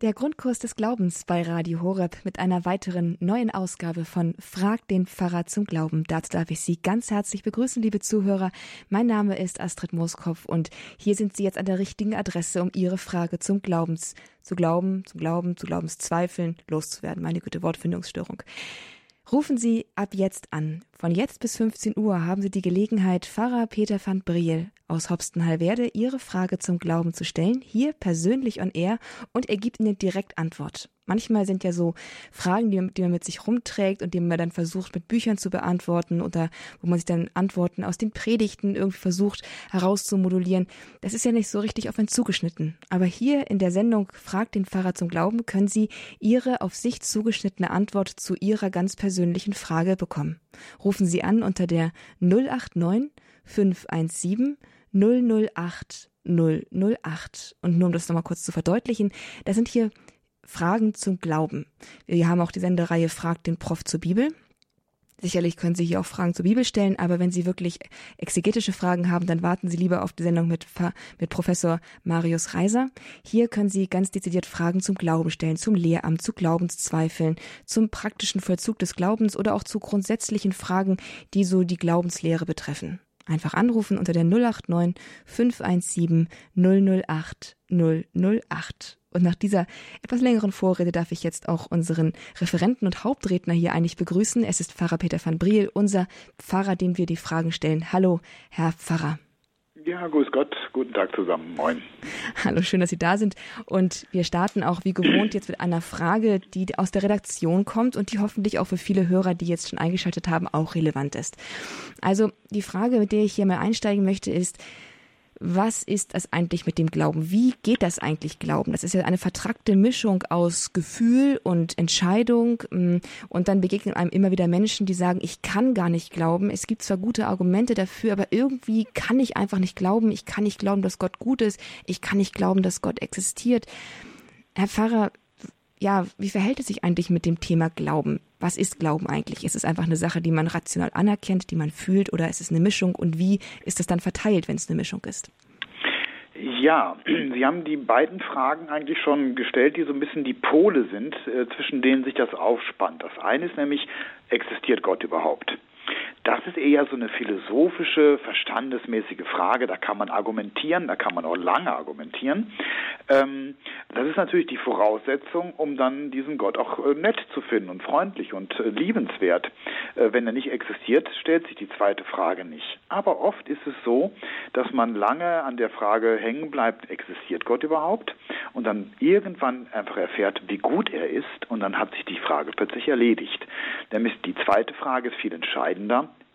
Der Grundkurs des Glaubens bei Radio Horeb mit einer weiteren neuen Ausgabe von Frag den Pfarrer zum Glauben. Dazu darf ich Sie ganz herzlich begrüßen, liebe Zuhörer. Mein Name ist Astrid Moskopf und hier sind Sie jetzt an der richtigen Adresse, um Ihre Frage zum Glaubens, zu glauben, zu glauben, zu Glaubenszweifeln loszuwerden. Meine gute Wortfindungsstörung. Rufen Sie ab jetzt an. Von jetzt bis 15 Uhr haben Sie die Gelegenheit, Pfarrer Peter van Briel aus Hopstenhallwerde Ihre Frage zum Glauben zu stellen, hier persönlich on air und er gibt Ihnen direkt Antwort. Manchmal sind ja so Fragen, die, die man mit sich rumträgt und die man dann versucht mit Büchern zu beantworten oder wo man sich dann Antworten aus den Predigten irgendwie versucht herauszumodulieren. Das ist ja nicht so richtig auf einen zugeschnitten. Aber hier in der Sendung Fragt den Pfarrer zum Glauben können Sie Ihre auf sich zugeschnittene Antwort zu Ihrer ganz persönlichen Frage bekommen. Rufen Sie an unter der 089 517 008 008. Und nur um das nochmal kurz zu verdeutlichen, da sind hier Fragen zum Glauben. Wir haben auch die Sendereihe Fragt den Prof zur Bibel. Sicherlich können Sie hier auch Fragen zur Bibel stellen, aber wenn Sie wirklich exegetische Fragen haben, dann warten Sie lieber auf die Sendung mit, mit Professor Marius Reiser. Hier können Sie ganz dezidiert Fragen zum Glauben stellen, zum Lehramt, zu Glaubenszweifeln, zum praktischen Vollzug des Glaubens oder auch zu grundsätzlichen Fragen, die so die Glaubenslehre betreffen. Einfach anrufen unter der 089 517 008 008. Und nach dieser etwas längeren Vorrede darf ich jetzt auch unseren Referenten und Hauptredner hier eigentlich begrüßen. Es ist Pfarrer Peter van Briel, unser Pfarrer, dem wir die Fragen stellen. Hallo, Herr Pfarrer. Ja, grüß Gott, guten Tag zusammen, moin. Hallo, schön, dass Sie da sind. Und wir starten auch wie gewohnt jetzt mit einer Frage, die aus der Redaktion kommt und die hoffentlich auch für viele Hörer, die jetzt schon eingeschaltet haben, auch relevant ist. Also die Frage, mit der ich hier mal einsteigen möchte, ist, was ist das eigentlich mit dem Glauben? Wie geht das eigentlich Glauben? Das ist ja eine vertrackte Mischung aus Gefühl und Entscheidung. Mm, und dann begegnen einem immer wieder Menschen, die sagen, ich kann gar nicht glauben. Es gibt zwar gute Argumente dafür, aber irgendwie kann ich einfach nicht glauben. Ich kann nicht glauben, dass Gott gut ist. Ich kann nicht glauben, dass Gott existiert. Herr Pfarrer, ja, wie verhält es sich eigentlich mit dem Thema Glauben? Was ist Glauben eigentlich? Ist es einfach eine Sache, die man rational anerkennt, die man fühlt, oder ist es eine Mischung? Und wie ist es dann verteilt, wenn es eine Mischung ist? Ja, Sie haben die beiden Fragen eigentlich schon gestellt, die so ein bisschen die Pole sind, äh, zwischen denen sich das aufspannt. Das eine ist nämlich, existiert Gott überhaupt? Das ist eher so eine philosophische, verstandesmäßige Frage. Da kann man argumentieren, da kann man auch lange argumentieren. Ähm, das ist natürlich die Voraussetzung, um dann diesen Gott auch äh, nett zu finden und freundlich und äh, liebenswert. Äh, wenn er nicht existiert, stellt sich die zweite Frage nicht. Aber oft ist es so, dass man lange an der Frage hängen bleibt, existiert Gott überhaupt? Und dann irgendwann einfach erfährt, wie gut er ist und dann hat sich die Frage plötzlich erledigt. Nämlich die zweite Frage ist viel entscheidender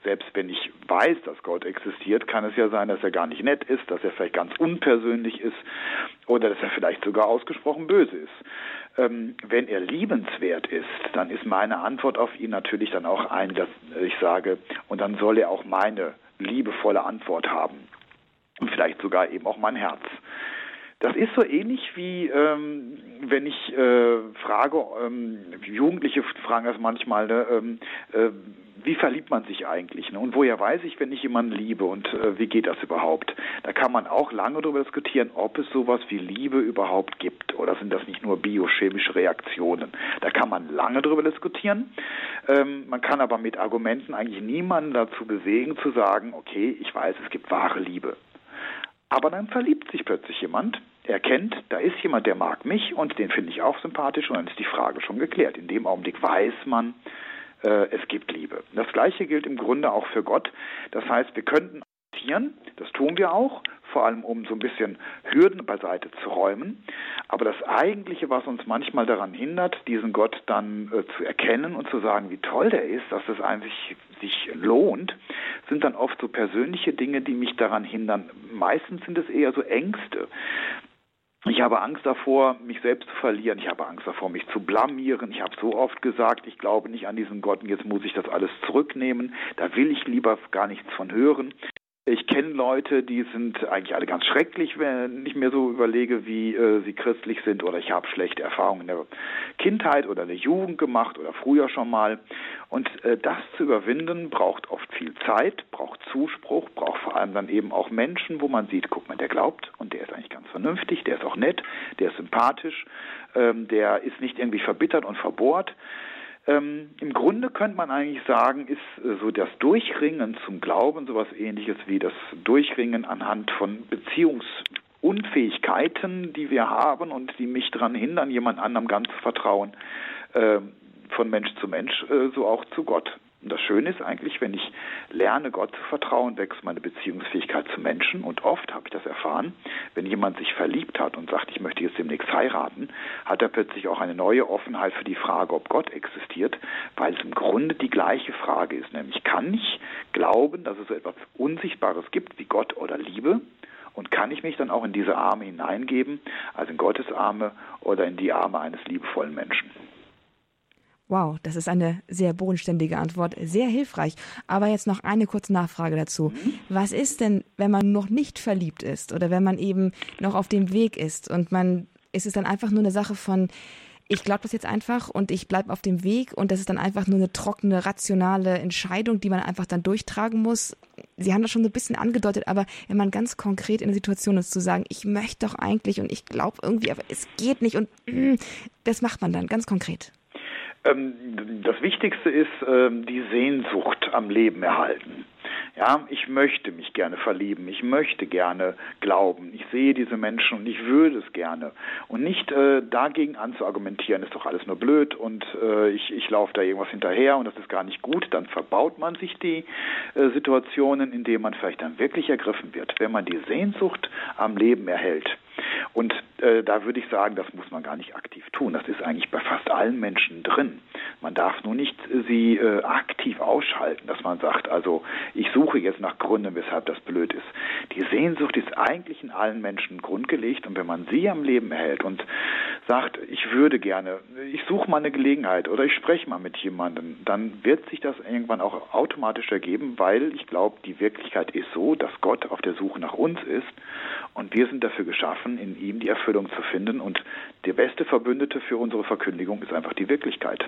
selbst wenn ich weiß, dass Gott existiert, kann es ja sein, dass er gar nicht nett ist, dass er vielleicht ganz unpersönlich ist oder dass er vielleicht sogar ausgesprochen böse ist. Ähm, wenn er liebenswert ist, dann ist meine Antwort auf ihn natürlich dann auch eine, dass ich sage, und dann soll er auch meine liebevolle Antwort haben. Und vielleicht sogar eben auch mein Herz. Das ist so ähnlich wie ähm, wenn ich äh, frage, ähm, Jugendliche fragen das manchmal, ne, ähm, äh, wie verliebt man sich eigentlich? Ne? Und woher weiß ich, wenn ich jemanden liebe und äh, wie geht das überhaupt? Da kann man auch lange darüber diskutieren, ob es sowas wie Liebe überhaupt gibt oder sind das nicht nur biochemische Reaktionen? Da kann man lange darüber diskutieren. Ähm, man kann aber mit Argumenten eigentlich niemanden dazu bewegen zu sagen, okay, ich weiß, es gibt wahre Liebe. Aber dann verliebt sich plötzlich jemand, er kennt, da ist jemand, der mag mich und den finde ich auch sympathisch und dann ist die Frage schon geklärt. In dem Augenblick weiß man, es gibt Liebe. Das Gleiche gilt im Grunde auch für Gott. Das heißt, wir könnten akzeptieren, das tun wir auch, vor allem um so ein bisschen Hürden beiseite zu räumen. Aber das Eigentliche, was uns manchmal daran hindert, diesen Gott dann äh, zu erkennen und zu sagen, wie toll der ist, dass es eigentlich sich lohnt, sind dann oft so persönliche Dinge, die mich daran hindern. Meistens sind es eher so Ängste. Ich habe Angst davor, mich selbst zu verlieren. Ich habe Angst davor, mich zu blamieren. Ich habe so oft gesagt, ich glaube nicht an diesen Gott und jetzt muss ich das alles zurücknehmen. Da will ich lieber gar nichts von hören. Ich kenne Leute, die sind eigentlich alle ganz schrecklich, wenn ich mir so überlege, wie äh, sie christlich sind oder ich habe schlechte Erfahrungen in der Kindheit oder in der Jugend gemacht oder früher schon mal. Und äh, das zu überwinden braucht oft viel Zeit, braucht Zuspruch, braucht vor allem dann eben auch Menschen, wo man sieht, guck mal, der glaubt und der ist eigentlich ganz vernünftig, der ist auch nett, der ist sympathisch, ähm, der ist nicht irgendwie verbittert und verbohrt. Ähm, Im Grunde könnte man eigentlich sagen, ist äh, so das Durchringen zum Glauben sowas ähnliches wie das Durchringen anhand von Beziehungsunfähigkeiten, die wir haben und die mich daran hindern, jemand anderem ganz zu vertrauen, äh, von Mensch zu Mensch, äh, so auch zu Gott. Und das Schöne ist eigentlich, wenn ich lerne, Gott zu vertrauen, wächst meine Beziehungsfähigkeit zu Menschen. Und oft habe ich das erfahren, wenn jemand sich verliebt hat und sagt, ich möchte jetzt demnächst heiraten, hat er plötzlich auch eine neue Offenheit für die Frage, ob Gott existiert, weil es im Grunde die gleiche Frage ist, nämlich kann ich glauben, dass es so etwas Unsichtbares gibt wie Gott oder Liebe? Und kann ich mich dann auch in diese Arme hineingeben, also in Gottes Arme oder in die Arme eines liebevollen Menschen? Wow, das ist eine sehr bodenständige Antwort, sehr hilfreich. Aber jetzt noch eine kurze Nachfrage dazu. Mhm. Was ist denn, wenn man noch nicht verliebt ist oder wenn man eben noch auf dem Weg ist und man ist es dann einfach nur eine Sache von ich glaube das jetzt einfach und ich bleibe auf dem Weg und das ist dann einfach nur eine trockene, rationale Entscheidung, die man einfach dann durchtragen muss. Sie haben das schon so ein bisschen angedeutet, aber wenn man ganz konkret in der Situation ist, zu sagen, ich möchte doch eigentlich und ich glaube irgendwie, aber es geht nicht und mm, das macht man dann ganz konkret. Ähm, das Wichtigste ist ähm, die Sehnsucht am Leben erhalten. Ja, ich möchte mich gerne verlieben, ich möchte gerne glauben, ich sehe diese Menschen und ich würde es gerne. Und nicht äh, dagegen anzuargumentieren, ist doch alles nur blöd und äh, ich, ich laufe da irgendwas hinterher und das ist gar nicht gut, dann verbaut man sich die äh, Situationen, in denen man vielleicht dann wirklich ergriffen wird. Wenn man die Sehnsucht am Leben erhält, und äh, da würde ich sagen, das muss man gar nicht aktiv tun. Das ist eigentlich bei fast allen Menschen drin. Man darf nur nicht äh, sie äh, aktiv ausschalten, dass man sagt, also ich suche jetzt nach Gründen, weshalb das blöd ist. Die Sehnsucht ist eigentlich in allen Menschen grundgelegt und wenn man sie am Leben erhält und sagt, ich würde gerne, ich suche mal eine Gelegenheit oder ich spreche mal mit jemandem, dann wird sich das irgendwann auch automatisch ergeben, weil ich glaube, die Wirklichkeit ist so, dass Gott auf der Suche nach uns ist und wir sind dafür geschaffen, in ihm die Erfüllung zu finden und der beste Verbündete für unsere Verkündigung ist einfach die Wirklichkeit.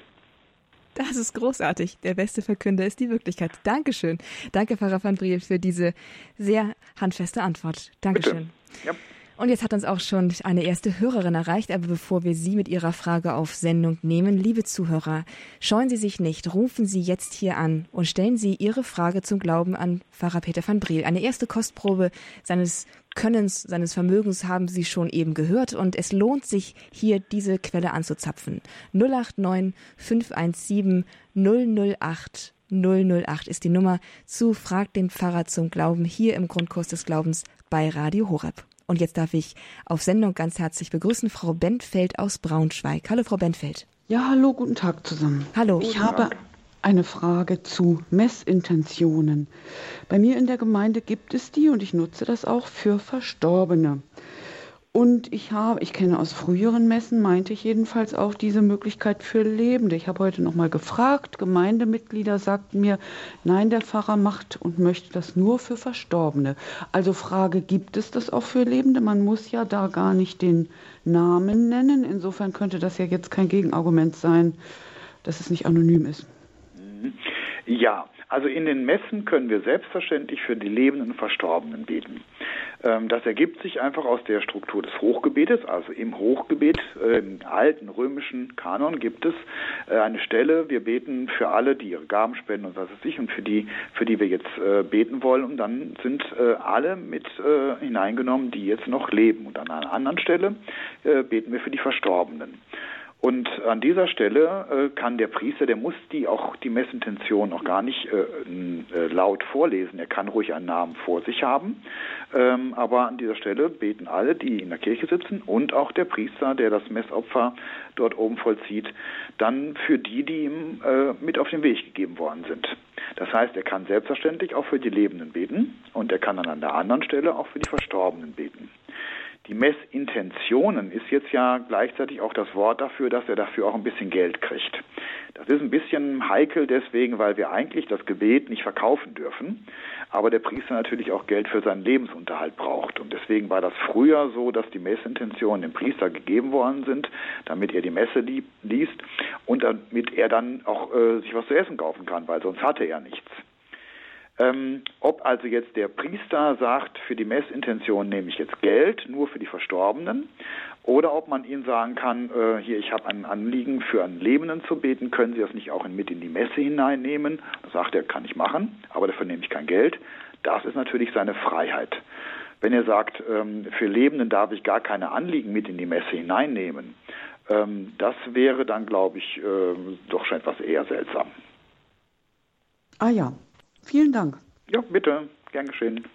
Das ist großartig. Der beste Verkünder ist die Wirklichkeit. Dankeschön. Danke, Pfarrer van Briel, für diese sehr handfeste Antwort. Dankeschön. Ja. Und jetzt hat uns auch schon eine erste Hörerin erreicht, aber bevor wir Sie mit Ihrer Frage auf Sendung nehmen, liebe Zuhörer, scheuen Sie sich nicht, rufen Sie jetzt hier an und stellen Sie Ihre Frage zum Glauben an Pfarrer Peter van Briel. Eine erste Kostprobe seines Könnens, seines Vermögens haben Sie schon eben gehört und es lohnt sich, hier diese Quelle anzuzapfen. 089 517 008 008 ist die Nummer zu Frag den Pfarrer zum Glauben hier im Grundkurs des Glaubens bei Radio Horeb. Und jetzt darf ich auf Sendung ganz herzlich begrüßen Frau Bentfeld aus Braunschweig. Hallo Frau Bentfeld. Ja, hallo, guten Tag zusammen. Hallo. Ich habe eine Frage zu Messintentionen. Bei mir in der Gemeinde gibt es die und ich nutze das auch für Verstorbene. Und ich habe, ich kenne aus früheren Messen, meinte ich jedenfalls auch diese Möglichkeit für Lebende. Ich habe heute nochmal gefragt, Gemeindemitglieder sagten mir, nein, der Pfarrer macht und möchte das nur für Verstorbene. Also Frage, gibt es das auch für Lebende? Man muss ja da gar nicht den Namen nennen. Insofern könnte das ja jetzt kein Gegenargument sein, dass es nicht anonym ist. Ja, also in den Messen können wir selbstverständlich für die Lebenden und Verstorbenen beten. Ähm, das ergibt sich einfach aus der Struktur des Hochgebetes. Also im Hochgebet, äh, im alten römischen Kanon gibt es äh, eine Stelle, wir beten für alle, die ihre Gaben spenden und was weiß ich, und für die, für die wir jetzt äh, beten wollen. Und dann sind alle mit hineingenommen, die jetzt noch leben. Und an einer anderen Stelle beten wir für die Verstorbenen. Und an dieser Stelle äh, kann der Priester, der muss die auch die Messintention auch gar nicht äh, äh, laut vorlesen. Er kann ruhig einen Namen vor sich haben. Ähm, aber an dieser Stelle beten alle, die in der Kirche sitzen und auch der Priester, der das Messopfer dort oben vollzieht, dann für die, die ihm äh, mit auf den Weg gegeben worden sind. Das heißt, er kann selbstverständlich auch für die Lebenden beten und er kann dann an der anderen Stelle auch für die Verstorbenen beten. Die Messintentionen ist jetzt ja gleichzeitig auch das Wort dafür, dass er dafür auch ein bisschen Geld kriegt. Das ist ein bisschen heikel deswegen, weil wir eigentlich das Gebet nicht verkaufen dürfen, aber der Priester natürlich auch Geld für seinen Lebensunterhalt braucht. Und deswegen war das früher so, dass die Messintentionen dem Priester gegeben worden sind, damit er die Messe liest und damit er dann auch äh, sich was zu essen kaufen kann, weil sonst hatte er nichts. Ähm, ob also jetzt der Priester sagt, für die Messintention nehme ich jetzt Geld, nur für die Verstorbenen, oder ob man ihnen sagen kann, äh, hier, ich habe ein Anliegen, für einen Lebenden zu beten, können Sie das nicht auch mit in die Messe hineinnehmen? Da sagt er, kann ich machen, aber dafür nehme ich kein Geld. Das ist natürlich seine Freiheit. Wenn er sagt, ähm, für Lebenden darf ich gar keine Anliegen mit in die Messe hineinnehmen, ähm, das wäre dann, glaube ich, äh, doch schon etwas eher seltsam. Ah ja, Vielen Dank. Ja, bitte. Gern geschehen.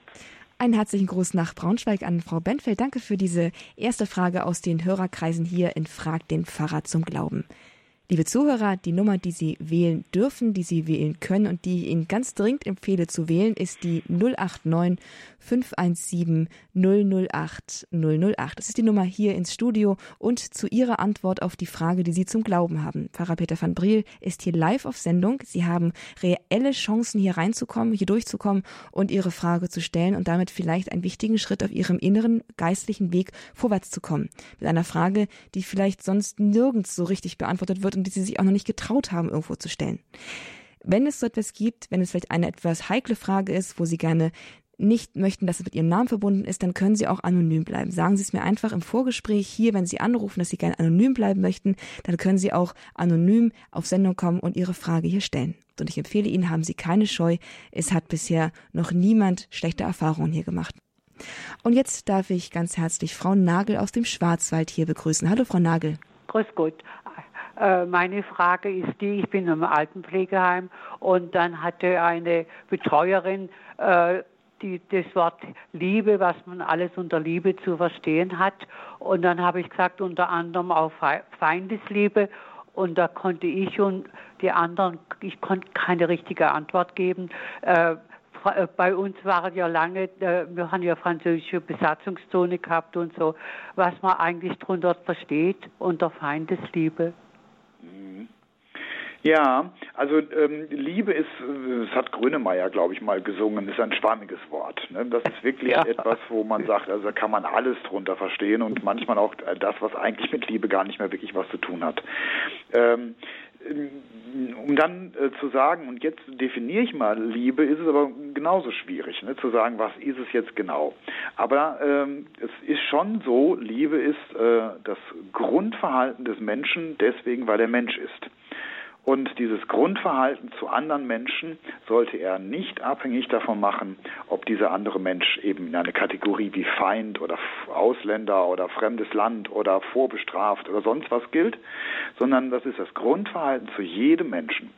Einen herzlichen Gruß nach Braunschweig an Frau Benfeld. Danke für diese erste Frage aus den Hörerkreisen hier in Frag den Pfarrer zum Glauben. Liebe Zuhörer, die Nummer, die Sie wählen dürfen, die Sie wählen können und die ich Ihnen ganz dringend empfehle zu wählen, ist die 089 517 008 008. Das ist die Nummer hier ins Studio und zu Ihrer Antwort auf die Frage, die Sie zum Glauben haben. Pfarrer Peter van Briel ist hier live auf Sendung. Sie haben reelle Chancen, hier reinzukommen, hier durchzukommen und Ihre Frage zu stellen und damit vielleicht einen wichtigen Schritt auf Ihrem inneren geistlichen Weg vorwärts zu kommen. Mit einer Frage, die vielleicht sonst nirgends so richtig beantwortet wird und die Sie sich auch noch nicht getraut haben, irgendwo zu stellen. Wenn es so etwas gibt, wenn es vielleicht eine etwas heikle Frage ist, wo Sie gerne nicht möchten, dass es mit Ihrem Namen verbunden ist, dann können Sie auch anonym bleiben. Sagen Sie es mir einfach im Vorgespräch hier, wenn Sie anrufen, dass Sie gerne anonym bleiben möchten, dann können Sie auch anonym auf Sendung kommen und Ihre Frage hier stellen. Und ich empfehle Ihnen, haben Sie keine Scheu. Es hat bisher noch niemand schlechte Erfahrungen hier gemacht. Und jetzt darf ich ganz herzlich Frau Nagel aus dem Schwarzwald hier begrüßen. Hallo, Frau Nagel. Grüß Gott. Äh, meine Frage ist die, ich bin im Altenpflegeheim und dann hatte eine Betreuerin äh, die, das Wort Liebe, was man alles unter Liebe zu verstehen hat. Und dann habe ich gesagt, unter anderem auch Feindesliebe. Und da konnte ich und die anderen, ich konnte keine richtige Antwort geben. Äh, äh bei uns waren ja lange, äh, wir haben ja französische Besatzungszone gehabt und so, was man eigentlich darunter versteht unter Feindesliebe. Mhm. Ja, also ähm, Liebe ist, das hat Grönemeyer, glaube ich, mal gesungen, ist ein schwammiges Wort. Ne? Das ist wirklich ja. etwas, wo man sagt, also da kann man alles drunter verstehen und manchmal auch das, was eigentlich mit Liebe gar nicht mehr wirklich was zu tun hat. Ähm, um dann äh, zu sagen, und jetzt definiere ich mal Liebe, ist es aber genauso schwierig, ne, zu sagen, was ist es jetzt genau. Aber ähm, es ist schon so, Liebe ist äh, das Grundverhalten des Menschen deswegen, weil er Mensch ist. Und dieses Grundverhalten zu anderen Menschen sollte er nicht abhängig davon machen, ob dieser andere Mensch eben in eine Kategorie wie Feind oder Ausländer oder fremdes Land oder vorbestraft oder sonst was gilt, sondern das ist das Grundverhalten zu jedem Menschen.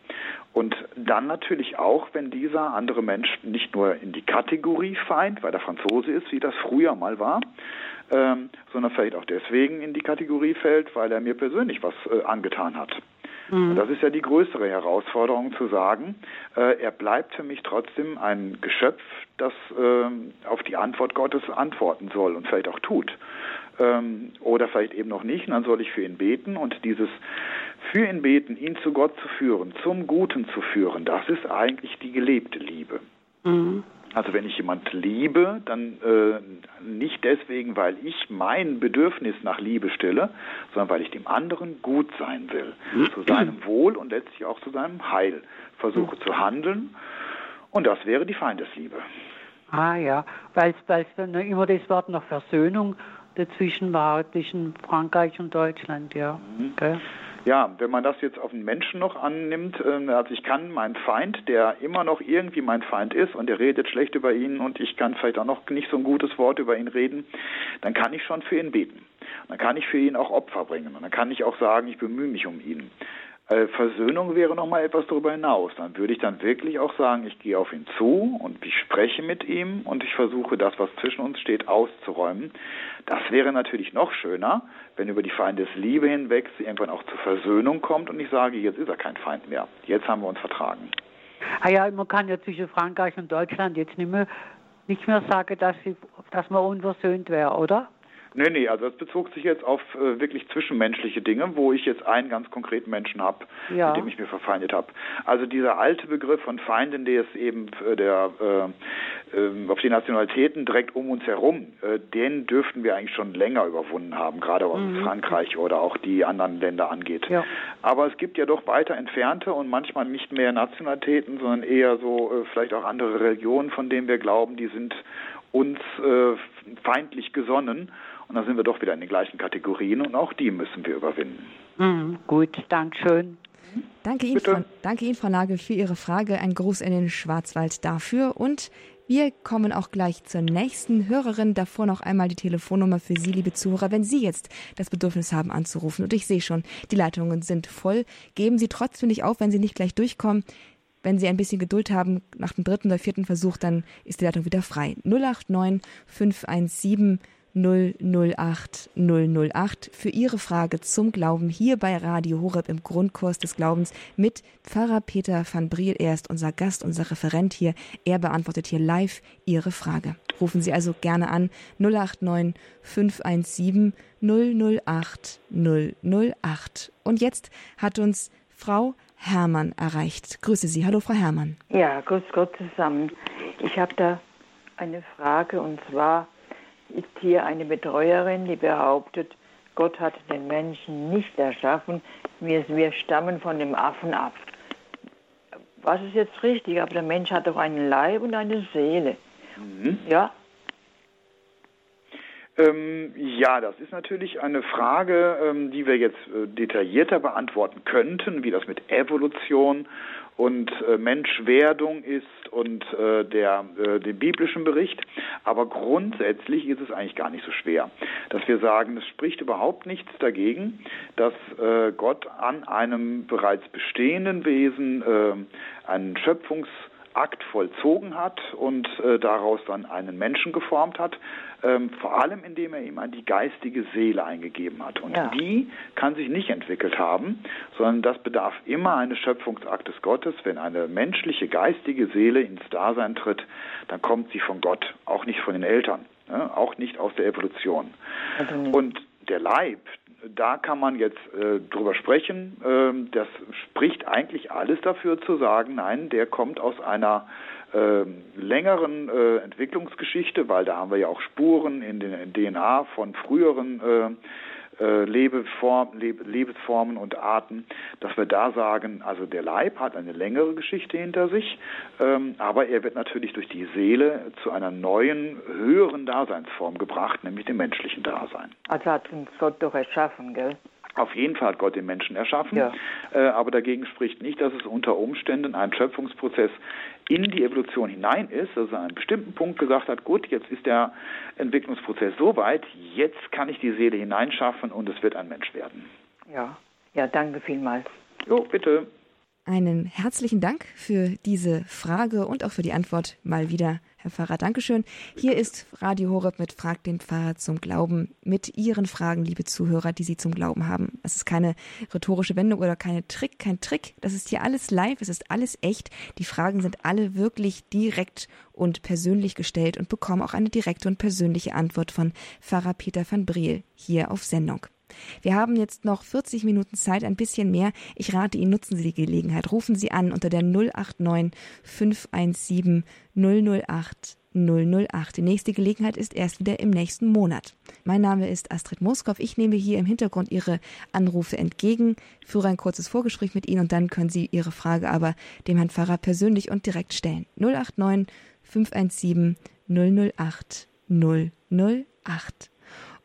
Und dann natürlich auch, wenn dieser andere Mensch nicht nur in die Kategorie Feind, weil der Franzose ist, wie das früher mal war, ähm, sondern vielleicht auch deswegen in die Kategorie fällt, weil er mir persönlich was äh, angetan hat. Mhm. Das ist ja die größere Herausforderung zu sagen, äh, er bleibt für mich trotzdem ein Geschöpf, das äh, auf die Antwort Gottes antworten soll und vielleicht auch tut. Ähm, oder vielleicht eben noch nicht, und dann soll ich für ihn beten und dieses für ihn beten, ihn zu Gott zu führen, zum Guten zu führen, das ist eigentlich die gelebte Liebe. Mhm. Also wenn ich jemand liebe, dann äh, nicht deswegen, weil ich mein Bedürfnis nach Liebe stelle, sondern weil ich dem anderen gut sein will, mhm. zu seinem Wohl und letztlich auch zu seinem Heil versuche mhm. zu handeln. Und das wäre die Feindesliebe. Ah ja, weil es immer das Wort nach Versöhnung dazwischen war, zwischen Frankreich und Deutschland, ja. Mhm. Okay. Ja, wenn man das jetzt auf den Menschen noch annimmt, äh, also ich kann meinen Feind, der immer noch irgendwie mein Feind ist und der redet schlecht über ihn und ich kann vielleicht auch noch nicht so ein gutes Wort über ihn reden, dann kann ich schon für ihn beten. Dann kann ich für ihn auch Opfer bringen und dann kann ich auch sagen, ich bemühe mich um ihn. Äh, Versöhnung wäre noch mal etwas darüber hinaus. Dann würde ich dann wirklich auch sagen, ich gehe auf ihn zu und ich spreche mit ihm und ich versuche das, was zwischen uns steht, auszuräumen. Das wäre natürlich noch schöner, wenn über die Feindesliebe hinweg sie irgendwann auch zur Versöhnung kommt und ich sage, jetzt ist er kein Feind mehr. Jetzt haben wir uns vertragen. Ah ja, man kann ja zwischen Frankreich und Deutschland jetzt nicht mehr, nicht mehr sagen, dass, sie, dass man unversöhnt wäre, oder? Nee, nee, also das bezog sich jetzt auf äh, wirklich zwischenmenschliche Dinge, wo ich jetzt einen ganz konkreten Menschen habe, ja. mit dem ich mir verfeindet habe. Also dieser alte Begriff von Feinden, der ist eben äh, der äh, ähm, auf die Nationalitäten direkt um uns herum, äh, den dürften wir eigentlich schon länger überwunden haben, gerade was mhm. Frankreich oder auch die anderen Länder angeht. Ja. Aber es gibt ja doch weiter entfernte und manchmal nicht mehr Nationalitäten, sondern eher so äh, vielleicht auch andere Religionen, von denen wir glauben, die sind uns äh, feindlich gesonnen. Und da sind wir doch wieder in den gleichen Kategorien und auch die müssen wir überwinden. Mhm, gut, Dankeschön. Danke Ihnen, Frau, danke Ihnen, Frau Nagel, für Ihre Frage. Ein Gruß in den Schwarzwald dafür. Und wir kommen auch gleich zur nächsten Hörerin. Davor noch einmal die Telefonnummer für Sie, liebe Zuhörer. Wenn Sie jetzt das Bedürfnis haben, anzurufen, und ich sehe schon, die Leitungen sind voll, geben Sie trotzdem nicht auf, wenn Sie nicht gleich durchkommen. Wenn Sie ein bisschen Geduld haben, nach dem dritten oder vierten Versuch, dann ist die Leitung wieder frei. 089 517 008 008 für Ihre Frage zum Glauben hier bei Radio Horeb im Grundkurs des Glaubens mit Pfarrer Peter van Briel. Er ist unser Gast, unser Referent hier. Er beantwortet hier live Ihre Frage. Rufen Sie also gerne an 089 517 008 008. Und jetzt hat uns Frau Hermann erreicht. Grüße Sie. Hallo, Frau Hermann. Ja, grüß Gott zusammen. Ich habe da eine Frage und zwar ist hier eine Betreuerin, die behauptet, Gott hat den Menschen nicht erschaffen, wir, wir stammen von dem Affen ab. Was ist jetzt richtig? Aber der Mensch hat doch einen Leib und eine Seele. Mhm. Ja, ähm, ja, das ist natürlich eine Frage, ähm, die wir jetzt äh, detaillierter beantworten könnten, wie das mit Evolution und äh, Menschwerdung ist und äh, der, äh, dem biblischen Bericht. Aber grundsätzlich ist es eigentlich gar nicht so schwer, dass wir sagen, es spricht überhaupt nichts dagegen, dass äh, Gott an einem bereits bestehenden Wesen äh, einen Schöpfungs Akt vollzogen hat und äh, daraus dann einen Menschen geformt hat, ähm, vor allem indem er ihm die geistige Seele eingegeben hat. Und ja. die kann sich nicht entwickelt haben, sondern das bedarf immer eines Schöpfungsaktes Gottes. Wenn eine menschliche geistige Seele ins Dasein tritt, dann kommt sie von Gott, auch nicht von den Eltern, ne? auch nicht aus der Evolution. Also und der Leib, da kann man jetzt äh, drüber sprechen. Ähm, das spricht eigentlich alles dafür zu sagen, nein, der kommt aus einer äh, längeren äh, Entwicklungsgeschichte, weil da haben wir ja auch Spuren in den DNA von früheren äh, äh, Lebeform, Leb Lebensformen und Arten, dass wir da sagen, also der Leib hat eine längere Geschichte hinter sich, ähm, aber er wird natürlich durch die Seele zu einer neuen, höheren Daseinsform gebracht, nämlich dem menschlichen Dasein. Also hat uns Gott doch erschaffen, gell? Auf jeden Fall hat Gott den Menschen erschaffen, ja. äh, aber dagegen spricht nicht, dass es unter Umständen ein Schöpfungsprozess in die Evolution hinein ist, dass er an einem bestimmten Punkt gesagt hat, gut, jetzt ist der Entwicklungsprozess so weit, jetzt kann ich die Seele hineinschaffen und es wird ein Mensch werden. Ja, ja, danke vielmals. Jo, bitte. Einen herzlichen Dank für diese Frage und auch für die Antwort mal wieder, Herr Pfarrer. Dankeschön. Hier ist Radio Horeb mit Frag den Pfarrer zum Glauben mit Ihren Fragen, liebe Zuhörer, die Sie zum Glauben haben. Es ist keine rhetorische Wendung oder keine Trick, kein Trick. Das ist hier alles live, es ist alles echt. Die Fragen sind alle wirklich direkt und persönlich gestellt und bekommen auch eine direkte und persönliche Antwort von Pfarrer Peter van Briel hier auf Sendung. Wir haben jetzt noch 40 Minuten Zeit, ein bisschen mehr. Ich rate Ihnen, nutzen Sie die Gelegenheit. Rufen Sie an unter der 089 517 008 008. Die nächste Gelegenheit ist erst wieder im nächsten Monat. Mein Name ist Astrid Moskow. Ich nehme hier im Hintergrund Ihre Anrufe entgegen, führe ein kurzes Vorgespräch mit Ihnen und dann können Sie Ihre Frage aber dem Herrn Pfarrer persönlich und direkt stellen. 089 517 008 008.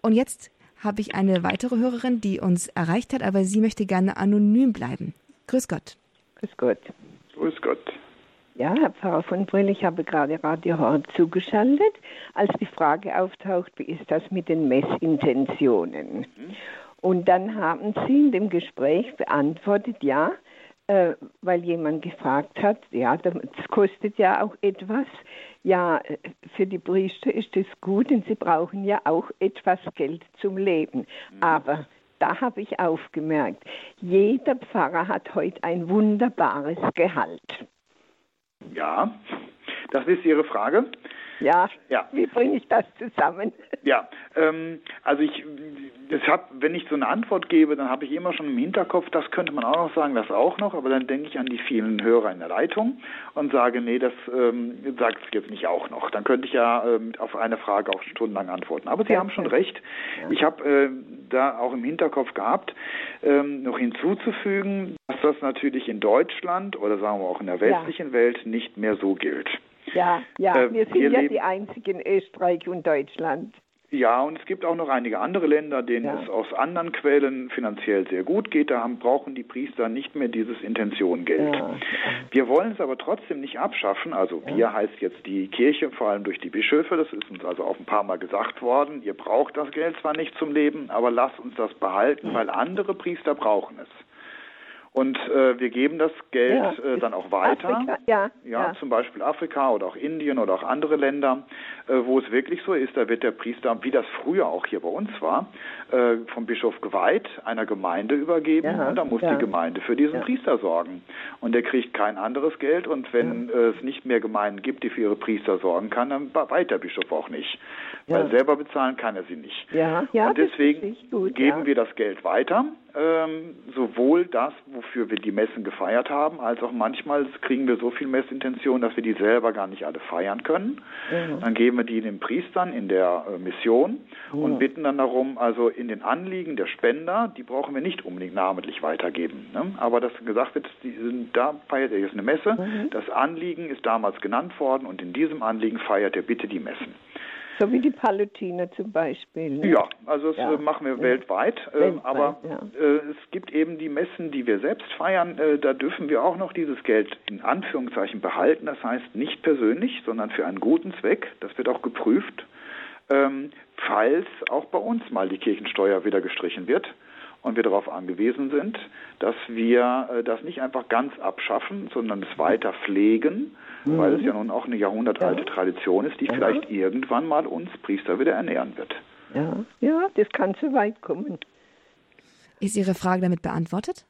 Und jetzt habe ich eine weitere Hörerin, die uns erreicht hat, aber sie möchte gerne anonym bleiben. Grüß Gott. Grüß Gott. Grüß Gott. Ja, Herr Pfarrer von Brill, ich habe gerade Radio Horn zugeschaltet, als die Frage auftaucht, wie ist das mit den Messintentionen? Mhm. Und dann haben Sie in dem Gespräch beantwortet, ja, äh, weil jemand gefragt hat, ja, das kostet ja auch etwas. Ja, äh, für die Priester ist es gut und sie brauchen ja auch etwas Geld zum Leben. Mhm. Aber da habe ich aufgemerkt, jeder Pfarrer hat heute ein wunderbares Gehalt. Ja, das ist Ihre Frage. Ja, ja. wie bringe ich das zusammen? Ja, ähm, also ich, das hab, wenn ich so eine Antwort gebe, dann habe ich immer schon im Hinterkopf, das könnte man auch noch sagen, das auch noch, aber dann denke ich an die vielen Hörer in der Leitung und sage, nee, das ähm, sagt es jetzt nicht auch noch. Dann könnte ich ja ähm, auf eine Frage auch stundenlang antworten. Aber Sie ja, haben schon recht. Ja. Ich habe äh, da auch im Hinterkopf gehabt, ähm, noch hinzuzufügen, dass das natürlich in Deutschland oder sagen wir auch in der westlichen. Welt nicht mehr so gilt. Ja, ja, äh, wir sind wir ja die einzigen Österreich und Deutschland. Ja, und es gibt auch noch einige andere Länder, denen ja. es aus anderen Quellen finanziell sehr gut geht. Da haben, brauchen die Priester nicht mehr dieses Intentiongeld. Ja. Wir wollen es aber trotzdem nicht abschaffen. Also ja. wir heißt jetzt die Kirche, vor allem durch die Bischöfe. Das ist uns also auch ein paar Mal gesagt worden. Ihr braucht das Geld zwar nicht zum Leben, aber lasst uns das behalten, weil andere Priester brauchen es. Und äh, wir geben das Geld ja. äh, dann auch weiter. Afrika, ja, ja, ja, zum Beispiel Afrika oder auch Indien oder auch andere Länder, äh, wo es wirklich so ist, da wird der Priester, wie das früher auch hier bei uns war, äh, vom Bischof geweiht, einer Gemeinde übergeben ja, und da muss die Gemeinde für diesen Priester sorgen. Und der kriegt kein anderes Geld und wenn es nicht mehr Gemeinden gibt, die für ihre Priester sorgen kann, dann weiht der Bischof auch nicht. Weil selber bezahlen kann er sie nicht. Ja, ja, und deswegen geben wir das Geld weiter ähm, sowohl das, wofür wir die Messen gefeiert haben, als auch manchmal kriegen wir so viel Messintention, dass wir die selber gar nicht alle feiern können. Mhm. Dann geben wir die den Priestern in der äh, Mission mhm. und bitten dann darum, also in den Anliegen der Spender, die brauchen wir nicht unbedingt namentlich weitergeben. Ne? Aber dass gesagt wird, die sind, da feiert er jetzt eine Messe, mhm. das Anliegen ist damals genannt worden und in diesem Anliegen feiert er bitte die Messen. So wie die Palutiner zum Beispiel. Ne? Ja, also das ja. Äh, machen wir ja. weltweit. Äh, weltweit aber ja. äh, es gibt eben die Messen, die wir selbst feiern. Da dürfen wir auch noch dieses Geld in Anführungszeichen behalten. Das heißt nicht persönlich, sondern für einen guten Zweck. Das wird auch geprüft. Ähm, falls auch bei uns mal die Kirchensteuer wieder gestrichen wird und wir darauf angewiesen sind, dass wir das nicht einfach ganz abschaffen, sondern es weiter pflegen, mhm. weil es ja nun auch eine jahrhundertalte ja. Tradition ist, die ja. vielleicht irgendwann mal uns Priester wieder ernähren wird. Ja, ja, das kann zu weit kommen. Ist Ihre Frage damit beantwortet?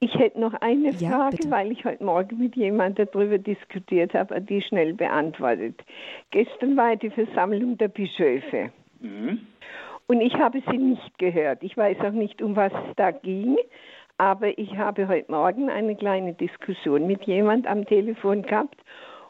Ich hätte noch eine Frage, ja, weil ich heute Morgen mit jemandem darüber diskutiert habe, die schnell beantwortet. Gestern war die Versammlung der Bischöfe. Mhm. Und ich habe sie nicht gehört. Ich weiß auch nicht, um was es da ging. Aber ich habe heute Morgen eine kleine Diskussion mit jemand am Telefon gehabt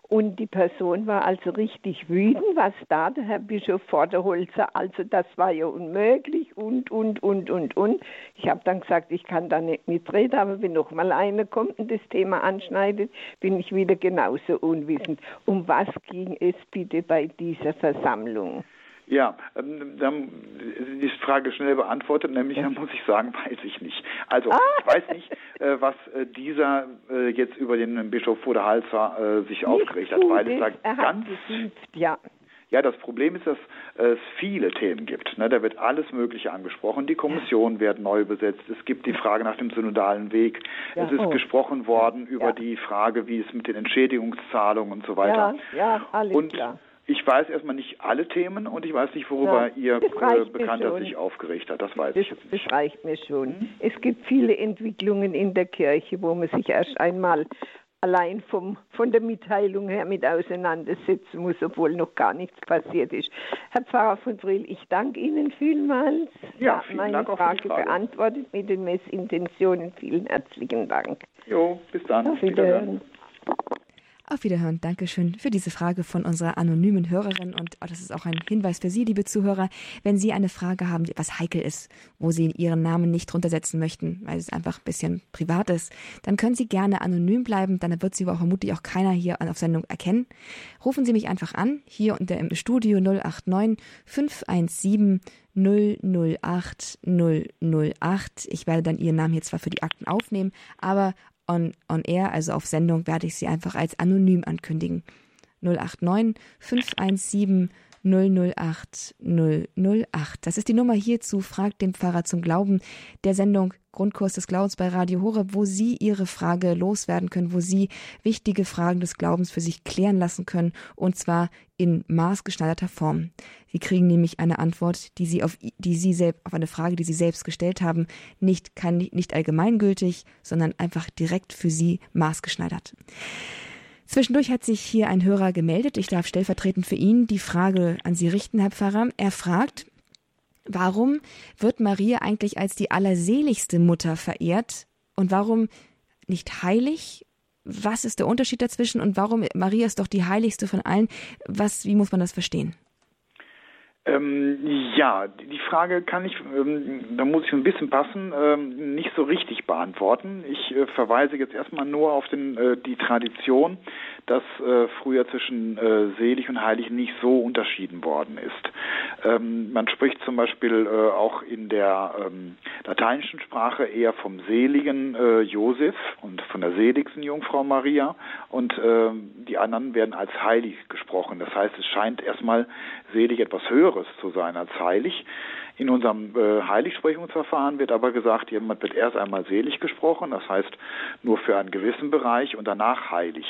und die Person war also richtig wütend, was da der Herr Bischof Vorderholzer, also das war ja unmöglich und, und, und, und, und. Ich habe dann gesagt, ich kann da nicht mitreden, aber wenn noch mal einer kommt und das Thema anschneidet, bin ich wieder genauso unwissend. Um was ging es bitte bei dieser Versammlung? Ja, ähm, dann ist die Frage schnell beantwortet, nämlich dann muss ich sagen, weiß ich nicht. Also ah. ich weiß nicht, äh, was äh, dieser äh, jetzt über den Bischof Voderhalzer äh, sich nicht aufgeregt hat, weil es da ganz ja. Ja, das Problem ist, dass es viele Themen gibt. Ne? Da wird alles Mögliche angesprochen. Die Kommission wird neu besetzt. Es gibt die Frage nach dem synodalen Weg. Ja, es ist oh. gesprochen worden über ja. die Frage, wie es mit den Entschädigungszahlungen und so weiter. Ja, ja alles und klar. Ich weiß erstmal nicht alle Themen und ich weiß nicht, worüber ja, Ihr äh, Bekannter sich aufgeregt hat. Das weiß das, ich jetzt nicht. Das reicht mir schon. Mhm. Es gibt viele Entwicklungen in der Kirche, wo man sich erst einmal allein vom, von der Mitteilung her mit auseinandersetzen muss, obwohl noch gar nichts passiert ist. Herr Pfarrer von Brill, ich danke Ihnen vielmals. Ja, vielen meine Dank Frage, Frage beantwortet mit den Messintentionen. Vielen herzlichen Dank. Jo, bis dann. Auf Wiederhören. Auf Wiederhören. Dankeschön für diese Frage von unserer anonymen Hörerin. Und oh, das ist auch ein Hinweis für Sie, liebe Zuhörer. Wenn Sie eine Frage haben, die etwas heikel ist, wo Sie Ihren Namen nicht drunter setzen möchten, weil es einfach ein bisschen privat ist, dann können Sie gerne anonym bleiben. Dann wird Sie auch vermutlich auch keiner hier auf Sendung erkennen. Rufen Sie mich einfach an, hier unter im Studio 089 517 008 008. Ich werde dann Ihren Namen hier zwar für die Akten aufnehmen, aber on, on air, also auf Sendung, werde ich sie einfach als anonym ankündigen. 089 517 008 008. Das ist die Nummer hierzu. Fragt den Pfarrer zum Glauben der Sendung Grundkurs des Glaubens bei Radio Horeb, wo Sie Ihre Frage loswerden können, wo Sie wichtige Fragen des Glaubens für sich klären lassen können und zwar in maßgeschneiderter Form. Sie kriegen nämlich eine Antwort, die Sie auf, die Sie selbst, auf eine Frage, die Sie selbst gestellt haben, nicht, kann, nicht allgemeingültig, sondern einfach direkt für Sie maßgeschneidert. Zwischendurch hat sich hier ein Hörer gemeldet. Ich darf stellvertretend für ihn die Frage an Sie richten, Herr Pfarrer. Er fragt, warum wird Maria eigentlich als die allerseligste Mutter verehrt und warum nicht heilig? Was ist der Unterschied dazwischen und warum Maria ist doch die heiligste von allen? Was, wie muss man das verstehen? Ähm, ja, die Frage kann ich, ähm, da muss ich ein bisschen passen, ähm, nicht so richtig beantworten. Ich äh, verweise jetzt erstmal nur auf den, äh, die Tradition, dass äh, früher zwischen äh, selig und heilig nicht so unterschieden worden ist. Ähm, man spricht zum Beispiel äh, auch in der ähm, lateinischen Sprache eher vom seligen äh, Josef und von der seligsten Jungfrau Maria und die anderen werden als heilig gesprochen. Das heißt, es scheint erstmal selig etwas Höheres zu sein als heilig. In unserem äh, Heiligsprechungsverfahren wird aber gesagt, jemand wird erst einmal selig gesprochen, das heißt nur für einen gewissen Bereich und danach heilig.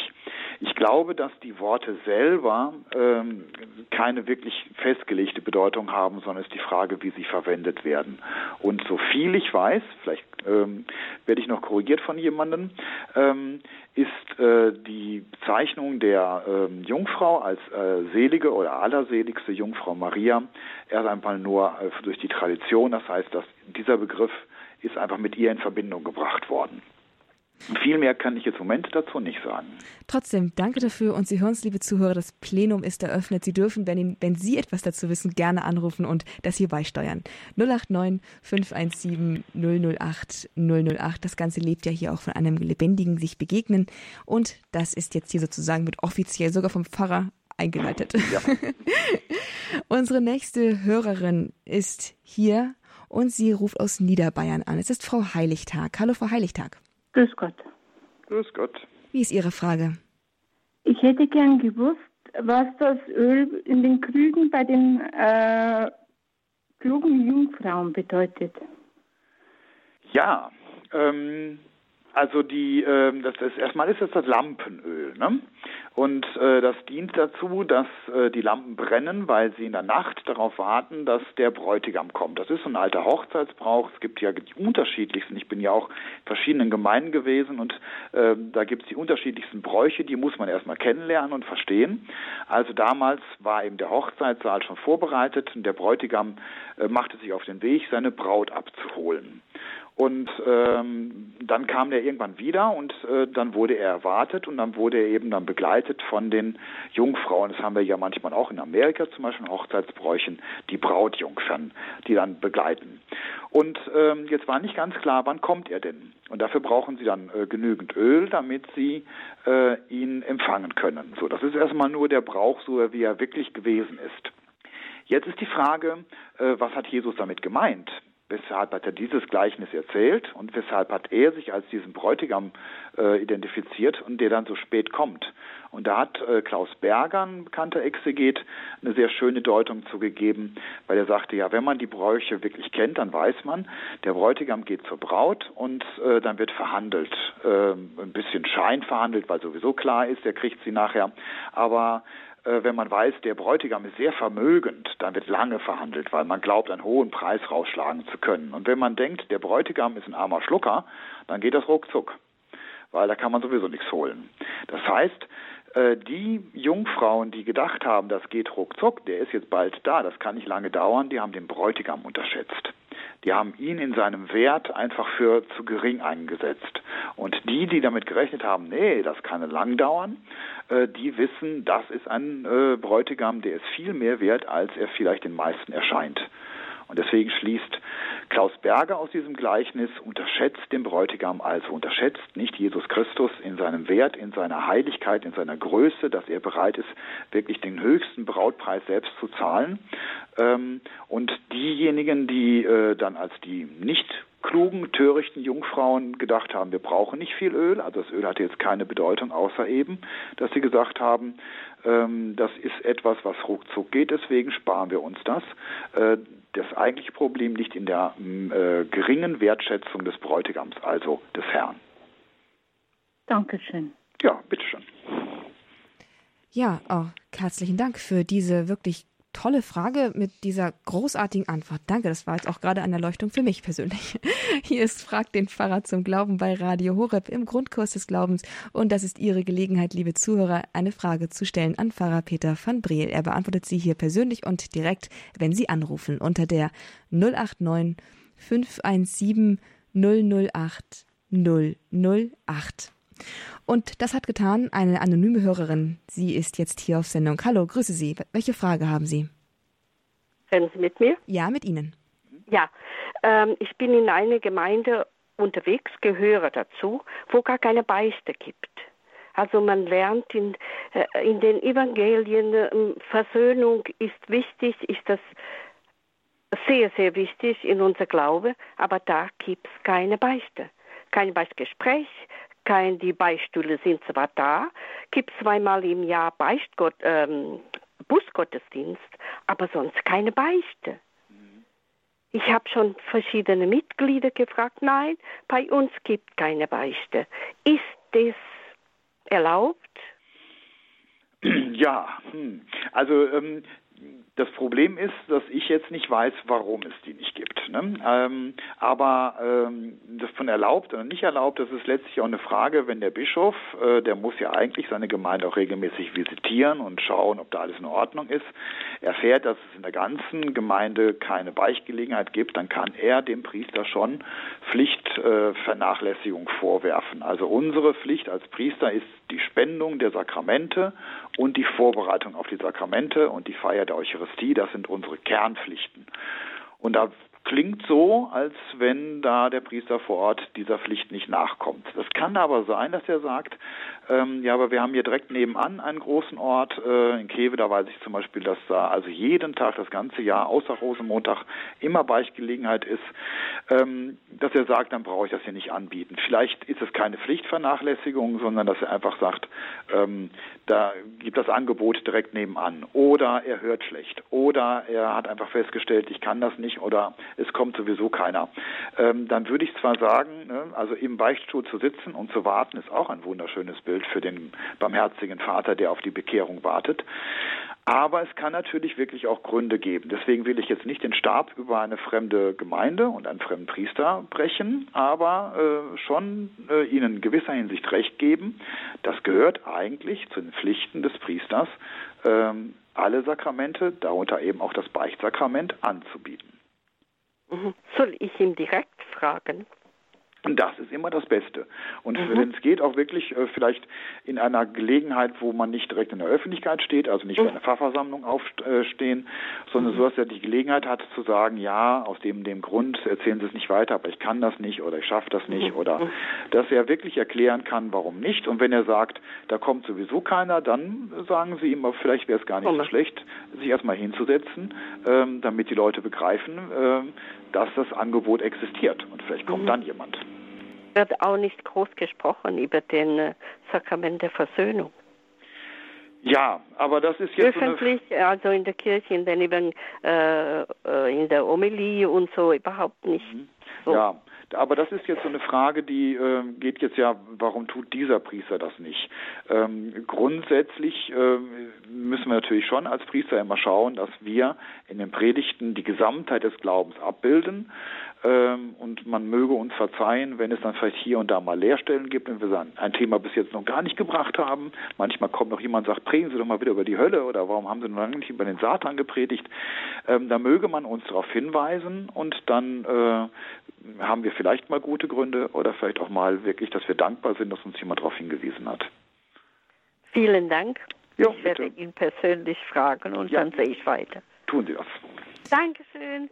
Ich glaube, dass die Worte selber ähm, keine wirklich festgelegte Bedeutung haben, sondern es ist die Frage, wie sie verwendet werden. Und so viel ich weiß, vielleicht ähm, werde ich noch korrigiert von jemandem, ähm, ist äh, die Bezeichnung der ähm, Jungfrau als äh, selige oder allerseligste Jungfrau Maria erst einmal nur äh, durch die Tradition. Das heißt, dass dieser Begriff ist einfach mit ihr in Verbindung gebracht worden. Viel mehr kann ich jetzt im Moment dazu nicht sagen. Trotzdem, danke dafür und Sie hören es, liebe Zuhörer, das Plenum ist eröffnet. Sie dürfen, wenn, Ihnen, wenn Sie etwas dazu wissen, gerne anrufen und das hier beisteuern. 089 517 008 008. Das Ganze lebt ja hier auch von einem lebendigen sich begegnen und das ist jetzt hier sozusagen mit offiziell sogar vom Pfarrer eingeleitet. Ja. Unsere nächste Hörerin ist hier und sie ruft aus Niederbayern an. Es ist Frau Heiligtag. Hallo, Frau Heiligtag. Grüß Gott. Grüß Gott. Wie ist Ihre Frage? Ich hätte gern gewusst, was das Öl in den Krügen bei den äh, klugen Jungfrauen bedeutet. Ja, ähm, also die, äh, das ist erstmal ist das das Lampenöl, ne? Und äh, das dient dazu, dass äh, die Lampen brennen, weil sie in der Nacht darauf warten, dass der Bräutigam kommt. Das ist so ein alter Hochzeitsbrauch. Es gibt ja die unterschiedlichsten. Ich bin ja auch in verschiedenen Gemeinden gewesen und äh, da gibt es die unterschiedlichsten Bräuche, die muss man erstmal kennenlernen und verstehen. Also damals war eben der Hochzeitssaal schon vorbereitet und der Bräutigam äh, machte sich auf den Weg, seine Braut abzuholen. Und ähm, dann kam der irgendwann wieder und äh, dann wurde er erwartet und dann wurde er eben dann begleitet von den Jungfrauen. Das haben wir ja manchmal auch in Amerika zum Beispiel Hochzeitsbräuchen, die Brautjungfern, die dann begleiten. Und ähm, jetzt war nicht ganz klar, wann kommt er denn? Und dafür brauchen sie dann äh, genügend Öl, damit sie äh, ihn empfangen können. So, das ist erstmal nur der Brauch, so wie er wirklich gewesen ist. Jetzt ist die Frage, äh, was hat Jesus damit gemeint? Weshalb hat er dieses Gleichnis erzählt und weshalb hat er sich als diesen Bräutigam äh, identifiziert und der dann so spät kommt? Und da hat äh, Klaus Berger, ein bekannter Exeget, eine sehr schöne Deutung zugegeben, weil er sagte, ja, wenn man die Bräuche wirklich kennt, dann weiß man, der Bräutigam geht zur Braut und äh, dann wird verhandelt. Äh, ein bisschen Schein verhandelt, weil sowieso klar ist, er kriegt sie nachher. Aber wenn man weiß, der Bräutigam ist sehr vermögend, dann wird lange verhandelt, weil man glaubt, einen hohen Preis rausschlagen zu können. Und wenn man denkt, der Bräutigam ist ein armer Schlucker, dann geht das ruckzuck, weil da kann man sowieso nichts holen. Das heißt, äh, die Jungfrauen, die gedacht haben, das geht ruckzuck, der ist jetzt bald da, das kann nicht lange dauern, die haben den Bräutigam unterschätzt. Die haben ihn in seinem Wert einfach für zu gering eingesetzt. Und die, die damit gerechnet haben, nee, das kann lang dauern, äh, die wissen, das ist ein äh, Bräutigam, der ist viel mehr wert, als er vielleicht den meisten erscheint. Und deswegen schließt Klaus Berger aus diesem Gleichnis, unterschätzt den Bräutigam, also unterschätzt nicht Jesus Christus in seinem Wert, in seiner Heiligkeit, in seiner Größe, dass er bereit ist, wirklich den höchsten Brautpreis selbst zu zahlen. Ähm, und diejenigen, die äh, dann als die nicht klugen, törichten Jungfrauen gedacht haben, wir brauchen nicht viel Öl, also das Öl hatte jetzt keine Bedeutung, außer eben, dass sie gesagt haben, das ist etwas, was ruckzuck geht, deswegen sparen wir uns das. Äh, das eigentliche Problem liegt in der äh, geringen Wertschätzung des Bräutigams, also des Herrn. Dankeschön. Ja, bitteschön. Ja, oh, herzlichen Dank für diese wirklich tolle Frage mit dieser großartigen Antwort. Danke, das war jetzt auch gerade eine Erleuchtung für mich persönlich. Hier ist Frag den Pfarrer zum Glauben bei Radio Horeb im Grundkurs des Glaubens. Und das ist Ihre Gelegenheit, liebe Zuhörer, eine Frage zu stellen an Pfarrer Peter van Breel. Er beantwortet sie hier persönlich und direkt, wenn Sie anrufen, unter der 089 517 008 008. Und das hat getan eine anonyme Hörerin. Sie ist jetzt hier auf Sendung. Hallo, grüße Sie. Welche Frage haben Sie? Reden Sie mit mir? Ja, mit Ihnen. Ja, ähm, ich bin in einer Gemeinde unterwegs, gehöre dazu, wo gar keine Beichte gibt. Also man lernt in, äh, in den Evangelien, äh, Versöhnung ist wichtig, ist das sehr, sehr wichtig in unser Glaube, aber da gibt es keine Beichte. Kein Beichtgespräch, kein, die Beistühle sind zwar da, gibt zweimal im Jahr Beichtgott, ähm, Busgottesdienst, aber sonst keine Beichte. Ich habe schon verschiedene Mitglieder gefragt, nein, bei uns gibt keine Beichte. Ist das erlaubt? Ja, hm. also ähm, das Problem ist, dass ich jetzt nicht weiß, warum es die nicht gibt. Ne? Ähm, aber ähm, das von erlaubt oder nicht erlaubt, das ist letztlich auch eine Frage, wenn der Bischof, äh, der muss ja eigentlich seine Gemeinde auch regelmäßig visitieren und schauen, ob da alles in Ordnung ist, erfährt, dass es in der ganzen Gemeinde keine Beichtgelegenheit gibt, dann kann er dem Priester schon Pflichtvernachlässigung äh, vorwerfen. Also unsere Pflicht als Priester ist die Spendung der Sakramente und die Vorbereitung auf die Sakramente und die Feier der Eucharistie, das sind unsere Kernpflichten. Und da klingt so, als wenn da der Priester vor Ort dieser Pflicht nicht nachkommt. Das kann aber sein, dass er sagt, ähm, ja, aber wir haben hier direkt nebenan einen großen Ort äh, in Kewe, da weiß ich zum Beispiel, dass da also jeden Tag das ganze Jahr außer Rosenmontag immer Beichtgelegenheit ist, ähm, dass er sagt, dann brauche ich das hier nicht anbieten. Vielleicht ist es keine Pflichtvernachlässigung, sondern dass er einfach sagt, ähm, da gibt das Angebot direkt nebenan. Oder er hört schlecht. Oder er hat einfach festgestellt, ich kann das nicht oder es kommt sowieso keiner. Ähm, dann würde ich zwar sagen, ne, also im Beichtstuhl zu sitzen und zu warten, ist auch ein wunderschönes Bild für den barmherzigen Vater, der auf die Bekehrung wartet. Aber es kann natürlich wirklich auch Gründe geben. Deswegen will ich jetzt nicht den Stab über eine fremde Gemeinde und einen fremden Priester brechen, aber äh, schon äh, ihnen in gewisser Hinsicht recht geben. Das gehört eigentlich zu den Pflichten des Priesters, ähm, alle Sakramente, darunter eben auch das Beichtsakrament, anzubieten. Mhm. Soll ich ihn direkt fragen? Und das ist immer das Beste. Und mhm. wenn es geht, auch wirklich äh, vielleicht in einer Gelegenheit, wo man nicht direkt in der Öffentlichkeit steht, also nicht mhm. bei einer Pfarrversammlung aufstehen, sondern mhm. so, dass er die Gelegenheit hat zu sagen, ja, aus dem, dem Grund erzählen Sie es nicht weiter, aber ich kann das nicht oder ich schaffe das nicht mhm. oder mhm. dass er wirklich erklären kann, warum nicht. Und wenn er sagt, da kommt sowieso keiner, dann sagen Sie ihm, vielleicht wäre es gar nicht so schlecht, sich erstmal hinzusetzen, ähm, damit die Leute begreifen, ähm, dass das Angebot existiert. Und vielleicht kommt mhm. dann jemand wird auch nicht groß gesprochen über den äh, Sakrament der Versöhnung. Ja, aber das ist jetzt öffentlich, so also in der Kirche, in, den, äh, äh, in der Homilie und so überhaupt nicht. Mhm. So. Ja, aber das ist jetzt so eine Frage, die äh, geht jetzt ja, warum tut dieser Priester das nicht? Ähm, grundsätzlich äh, müssen wir natürlich schon als Priester immer schauen, dass wir in den Predigten die Gesamtheit des Glaubens abbilden. Ähm, und man möge uns verzeihen, wenn es dann vielleicht hier und da mal Leerstellen gibt, wenn wir ein Thema bis jetzt noch gar nicht gebracht haben. Manchmal kommt noch jemand und sagt, predigen Sie doch mal wieder über die Hölle oder warum haben Sie noch lange nicht über den Satan gepredigt. Ähm, da möge man uns darauf hinweisen und dann äh, haben wir vielleicht mal gute Gründe oder vielleicht auch mal wirklich, dass wir dankbar sind, dass uns jemand darauf hingewiesen hat. Vielen Dank. Jo, ich werde ihn persönlich fragen und ja. dann sehe ich weiter. Tun Sie das. Dankeschön.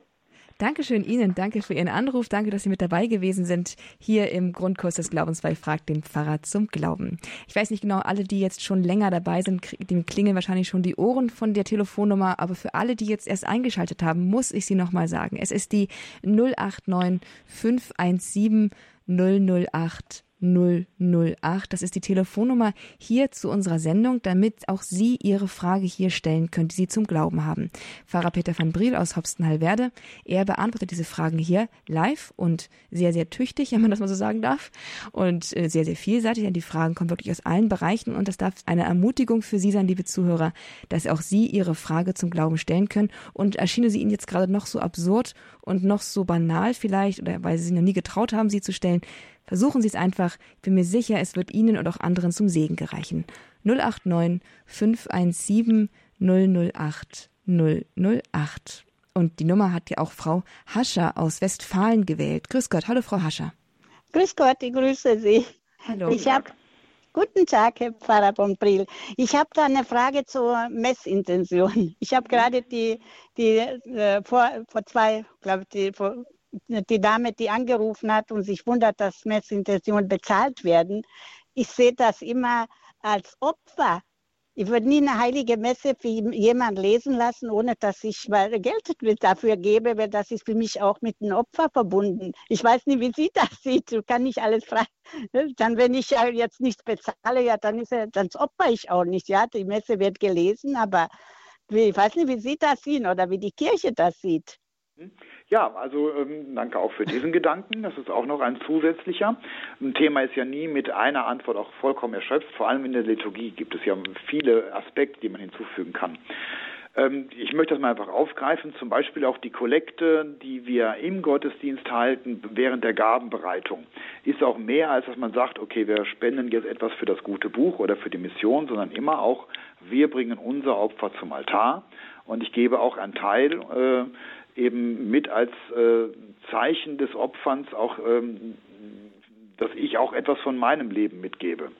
Dankeschön Ihnen, danke für Ihren Anruf, danke, dass Sie mit dabei gewesen sind hier im Grundkurs des Glaubens bei Frag den Pfarrer zum Glauben. Ich weiß nicht genau, alle, die jetzt schon länger dabei sind, dem klingen wahrscheinlich schon die Ohren von der Telefonnummer, aber für alle, die jetzt erst eingeschaltet haben, muss ich sie nochmal sagen. Es ist die 089 517 008 008. Das ist die Telefonnummer hier zu unserer Sendung, damit auch Sie Ihre Frage hier stellen können, die Sie zum Glauben haben. Pfarrer Peter van Briel aus Hopstenhallwerde, er beantwortet diese Fragen hier live und sehr, sehr tüchtig, wenn man das mal so sagen darf, und äh, sehr, sehr vielseitig. Denn die Fragen kommen wirklich aus allen Bereichen und das darf eine Ermutigung für Sie sein, liebe Zuhörer, dass auch Sie Ihre Frage zum Glauben stellen können. Und erschiene sie Ihnen jetzt gerade noch so absurd und noch so banal vielleicht, oder weil Sie sich noch nie getraut haben, sie zu stellen, Versuchen Sie es einfach. Ich bin mir sicher, es wird Ihnen und auch anderen zum Segen gereichen. 089 517 008 008. Und die Nummer hat ja auch Frau Hascher aus Westfalen gewählt. Grüß Gott. Hallo, Frau Hascher. Grüß Gott, ich grüße Sie. Hallo. Ich habe Guten Tag, Herr Pfarrer Pompril. Ich habe da eine Frage zur Messintention. Ich habe gerade die, die äh, vor, vor zwei, glaube ich, die, vor die Dame, die angerufen hat und sich wundert, dass Messintentionen bezahlt werden, ich sehe das immer als Opfer. Ich würde nie eine heilige Messe für jemanden lesen lassen, ohne dass ich Geld dafür gebe, weil das ist für mich auch mit einem Opfer verbunden. Ich weiß nicht, wie sie das sieht. Du kann nicht alles frei. Dann, wenn ich jetzt nichts bezahle, ja, dann ist dann opfer ich auch nicht. Ja, die Messe wird gelesen, aber ich weiß nicht, wie sie das sehen oder wie die Kirche das sieht. Ja, also ähm, danke auch für diesen Gedanken. Das ist auch noch ein zusätzlicher. Ein Thema ist ja nie mit einer Antwort auch vollkommen erschöpft. Vor allem in der Liturgie gibt es ja viele Aspekte, die man hinzufügen kann. Ähm, ich möchte das mal einfach aufgreifen, zum Beispiel auch die Kollekte, die wir im Gottesdienst halten während der Gabenbereitung, ist auch mehr als dass man sagt, okay, wir spenden jetzt etwas für das gute Buch oder für die Mission, sondern immer auch, wir bringen unser Opfer zum Altar und ich gebe auch einen Teil äh, eben mit als äh, Zeichen des Opferns auch, ähm, dass ich auch etwas von meinem Leben mitgebe.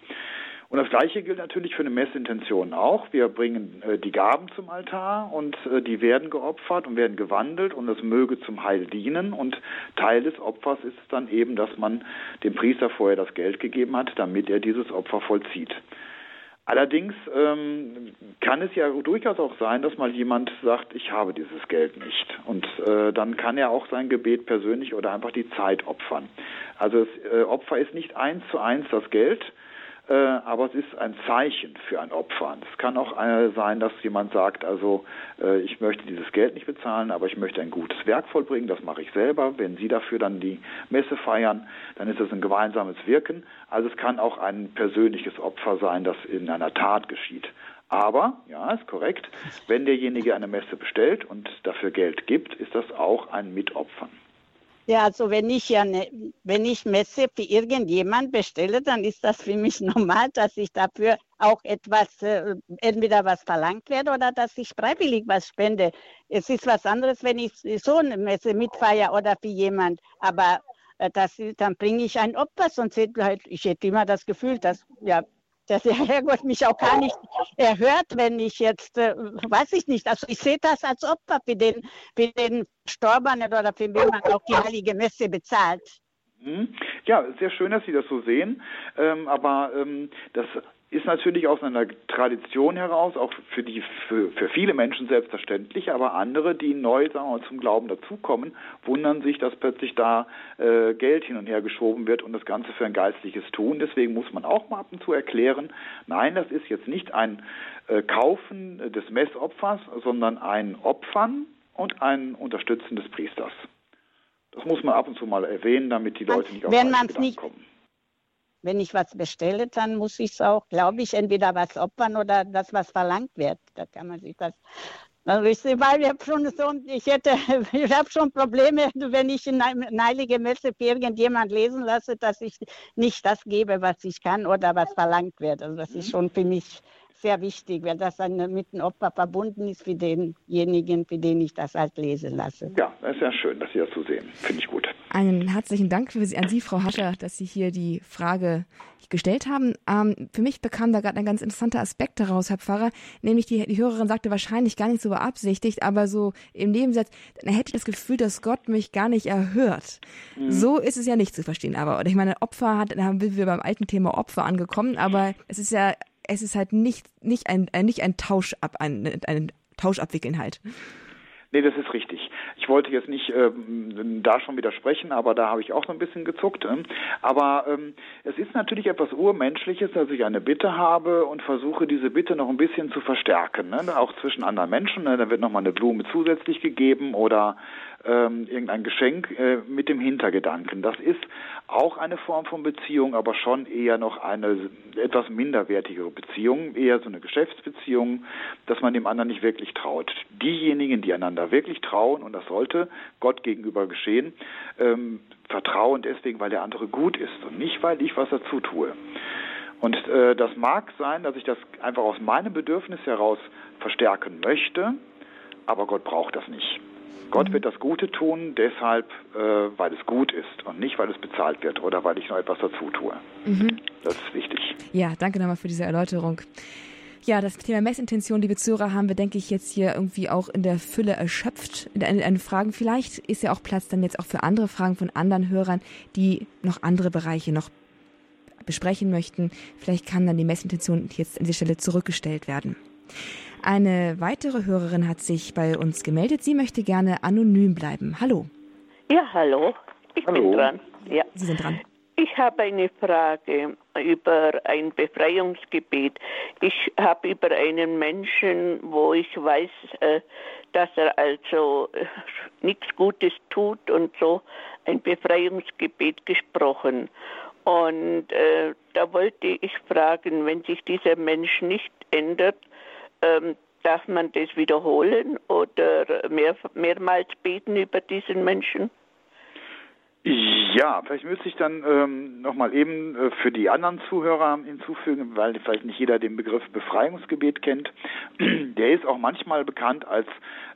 Und das Gleiche gilt natürlich für eine Messintention auch. Wir bringen äh, die Gaben zum Altar und äh, die werden geopfert und werden gewandelt und das möge zum Heil dienen. Und Teil des Opfers ist dann eben, dass man dem Priester vorher das Geld gegeben hat, damit er dieses Opfer vollzieht. Allerdings ähm, kann es ja durchaus auch sein, dass mal jemand sagt, ich habe dieses Geld nicht. Und äh, dann kann er auch sein Gebet persönlich oder einfach die Zeit opfern. Also das äh, Opfer ist nicht eins zu eins das Geld, äh, aber es ist ein Zeichen für ein Opfer. Es kann auch äh, sein, dass jemand sagt, also äh, ich möchte dieses Geld nicht bezahlen, aber ich möchte ein gutes Werk vollbringen, das mache ich selber. Wenn Sie dafür dann die Messe feiern, dann ist es ein gemeinsames Wirken. Also es kann auch ein persönliches Opfer sein, das in einer Tat geschieht. Aber, ja, ist korrekt, wenn derjenige eine Messe bestellt und dafür Geld gibt, ist das auch ein Mitopfern. Ja, also wenn ich ja ne, wenn ich Messe für irgendjemand bestelle, dann ist das für mich normal, dass ich dafür auch etwas, äh, entweder was verlangt werde oder dass ich freiwillig was spende. Es ist was anderes, wenn ich so eine Messe mitfeiere oder für jemand. Aber äh, das, dann bringe ich ein Opfer, sonst hätte halt, ich hätte immer das Gefühl, dass ja, dass der Herrgott mich auch gar nicht erhört, wenn ich jetzt, äh, weiß ich nicht, also ich sehe das als Opfer für den, für den Storbenen oder für wen man auch die Heilige Messe bezahlt. Mhm. Ja, sehr schön, dass Sie das so sehen. Ähm, aber ähm, das ist natürlich aus einer Tradition heraus auch für die für, für viele Menschen selbstverständlich, aber andere, die neu sagen wir, zum Glauben dazukommen, wundern sich, dass plötzlich da äh, Geld hin und her geschoben wird und das Ganze für ein geistliches Tun. Deswegen muss man auch mal ab und zu erklären, nein, das ist jetzt nicht ein äh, Kaufen des Messopfers, sondern ein Opfern und ein Unterstützen des Priesters. Das muss man ab und zu mal erwähnen, damit die Leute nicht auf Wenn man es nicht kommen wenn ich was bestelle, dann muss ich es auch, glaube ich, entweder was opfern oder das, was verlangt wird. Da kann man sich das. Also ich, weil ich habe schon so, ich hätte, ich habe schon Probleme, wenn ich eine heilige Messe für irgendjemand lesen lasse, dass ich nicht das gebe, was ich kann oder was verlangt wird. Also das ist mhm. schon für mich sehr wichtig, weil das dann mit dem Opfer verbunden ist für denjenigen, für den ich das halt lesen lasse. Ja, das ist ja schön, dass Sie das so sehen. Finde ich gut. Einen herzlichen Dank für Sie, an Sie, Frau Hascher, dass Sie hier die Frage gestellt haben. Ähm, für mich bekam da gerade ein ganz interessanter Aspekt daraus, Herr Pfarrer, nämlich die, die Hörerin sagte wahrscheinlich gar nicht so beabsichtigt, aber so im Nebensatz, dann hätte ich das Gefühl, dass Gott mich gar nicht erhört. Mhm. So ist es ja nicht zu verstehen, aber, oder ich meine, Opfer hat, da sind wir beim alten Thema Opfer angekommen, aber es ist ja es ist halt nicht, nicht ein, ein nicht ein Tausch ab, ein, ein Tausch abwickeln halt. Nee, das ist richtig. Ich wollte jetzt nicht ähm, da schon widersprechen, aber da habe ich auch so ein bisschen gezuckt. Ähm. Aber ähm, es ist natürlich etwas Urmenschliches, dass ich eine Bitte habe und versuche, diese Bitte noch ein bisschen zu verstärken. Ne? Auch zwischen anderen Menschen. Ne? Da wird nochmal eine Blume zusätzlich gegeben oder ähm, irgendein Geschenk äh, mit dem Hintergedanken. Das ist auch eine Form von Beziehung, aber schon eher noch eine etwas minderwertigere Beziehung, eher so eine Geschäftsbeziehung, dass man dem anderen nicht wirklich traut. Diejenigen, die einander wirklich trauen, und das sollte Gott gegenüber geschehen, ähm, vertrauen deswegen, weil der andere gut ist und nicht, weil ich was dazu tue. Und äh, das mag sein, dass ich das einfach aus meinem Bedürfnis heraus verstärken möchte, aber Gott braucht das nicht. Gott wird das Gute tun, deshalb, äh, weil es gut ist und nicht, weil es bezahlt wird oder weil ich noch etwas dazu tue. Mhm. Das ist wichtig. Ja, danke nochmal für diese Erläuterung. Ja, das Thema Messintention, liebe Zuhörer, haben wir, denke ich, jetzt hier irgendwie auch in der Fülle erschöpft. In den Fragen. Vielleicht ist ja auch Platz dann jetzt auch für andere Fragen von anderen Hörern, die noch andere Bereiche noch besprechen möchten. Vielleicht kann dann die Messintention jetzt an dieser Stelle zurückgestellt werden. Eine weitere Hörerin hat sich bei uns gemeldet. Sie möchte gerne anonym bleiben. Hallo. Ja, hallo. Ich hallo. bin dran. Ja. Sie sind dran. Ich habe eine Frage über ein Befreiungsgebet. Ich habe über einen Menschen, wo ich weiß, äh, dass er also äh, nichts Gutes tut und so ein Befreiungsgebet gesprochen. Und äh, da wollte ich fragen, wenn sich dieser Mensch nicht ändert, ähm, darf man das wiederholen oder mehr, mehrmals beten über diesen Menschen? Ja, vielleicht müsste ich dann ähm, nochmal eben äh, für die anderen Zuhörer hinzufügen, weil vielleicht nicht jeder den Begriff Befreiungsgebet kennt. Der ist auch manchmal bekannt als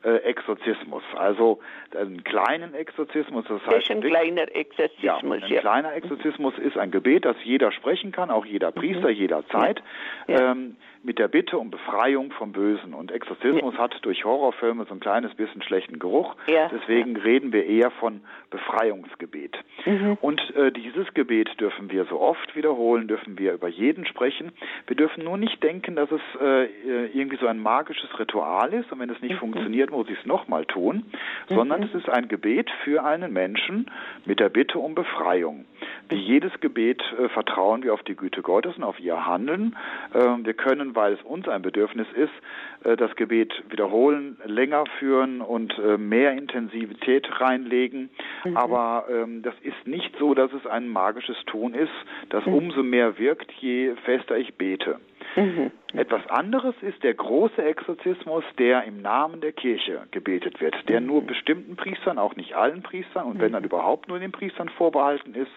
äh, Exorzismus, also einen kleinen Exorzismus. Das heißt, ein kleiner Exorzismus. Ja, ein ja. kleiner Exorzismus ist ein Gebet, das jeder sprechen kann, auch jeder Priester, mhm. jederzeit. Ja. Ähm, mit der Bitte um Befreiung vom Bösen. Und Exorzismus ja. hat durch Horrorfilme so ein kleines bisschen schlechten Geruch. Deswegen reden wir eher von Befreiungsgebet. Mhm. Und äh, dieses Gebet dürfen wir so oft wiederholen, dürfen wir über jeden sprechen. Wir dürfen nur nicht denken, dass es äh, irgendwie so ein magisches Ritual ist und wenn es nicht mhm. funktioniert, muss ich es nochmal tun, mhm. sondern es ist ein Gebet für einen Menschen mit der Bitte um Befreiung. Wie jedes Gebet äh, vertrauen wir auf die Güte Gottes und auf ihr Handeln. Ähm, wir können weil es uns ein Bedürfnis ist, das Gebet wiederholen, länger führen und äh, mehr Intensivität reinlegen. Mhm. Aber ähm, das ist nicht so, dass es ein magisches Tun ist, das mhm. umso mehr wirkt, je fester ich bete. Mhm. Etwas anderes ist der große Exorzismus, der im Namen der Kirche gebetet wird, der nur bestimmten Priestern, auch nicht allen Priestern und wenn dann überhaupt nur den Priestern vorbehalten ist.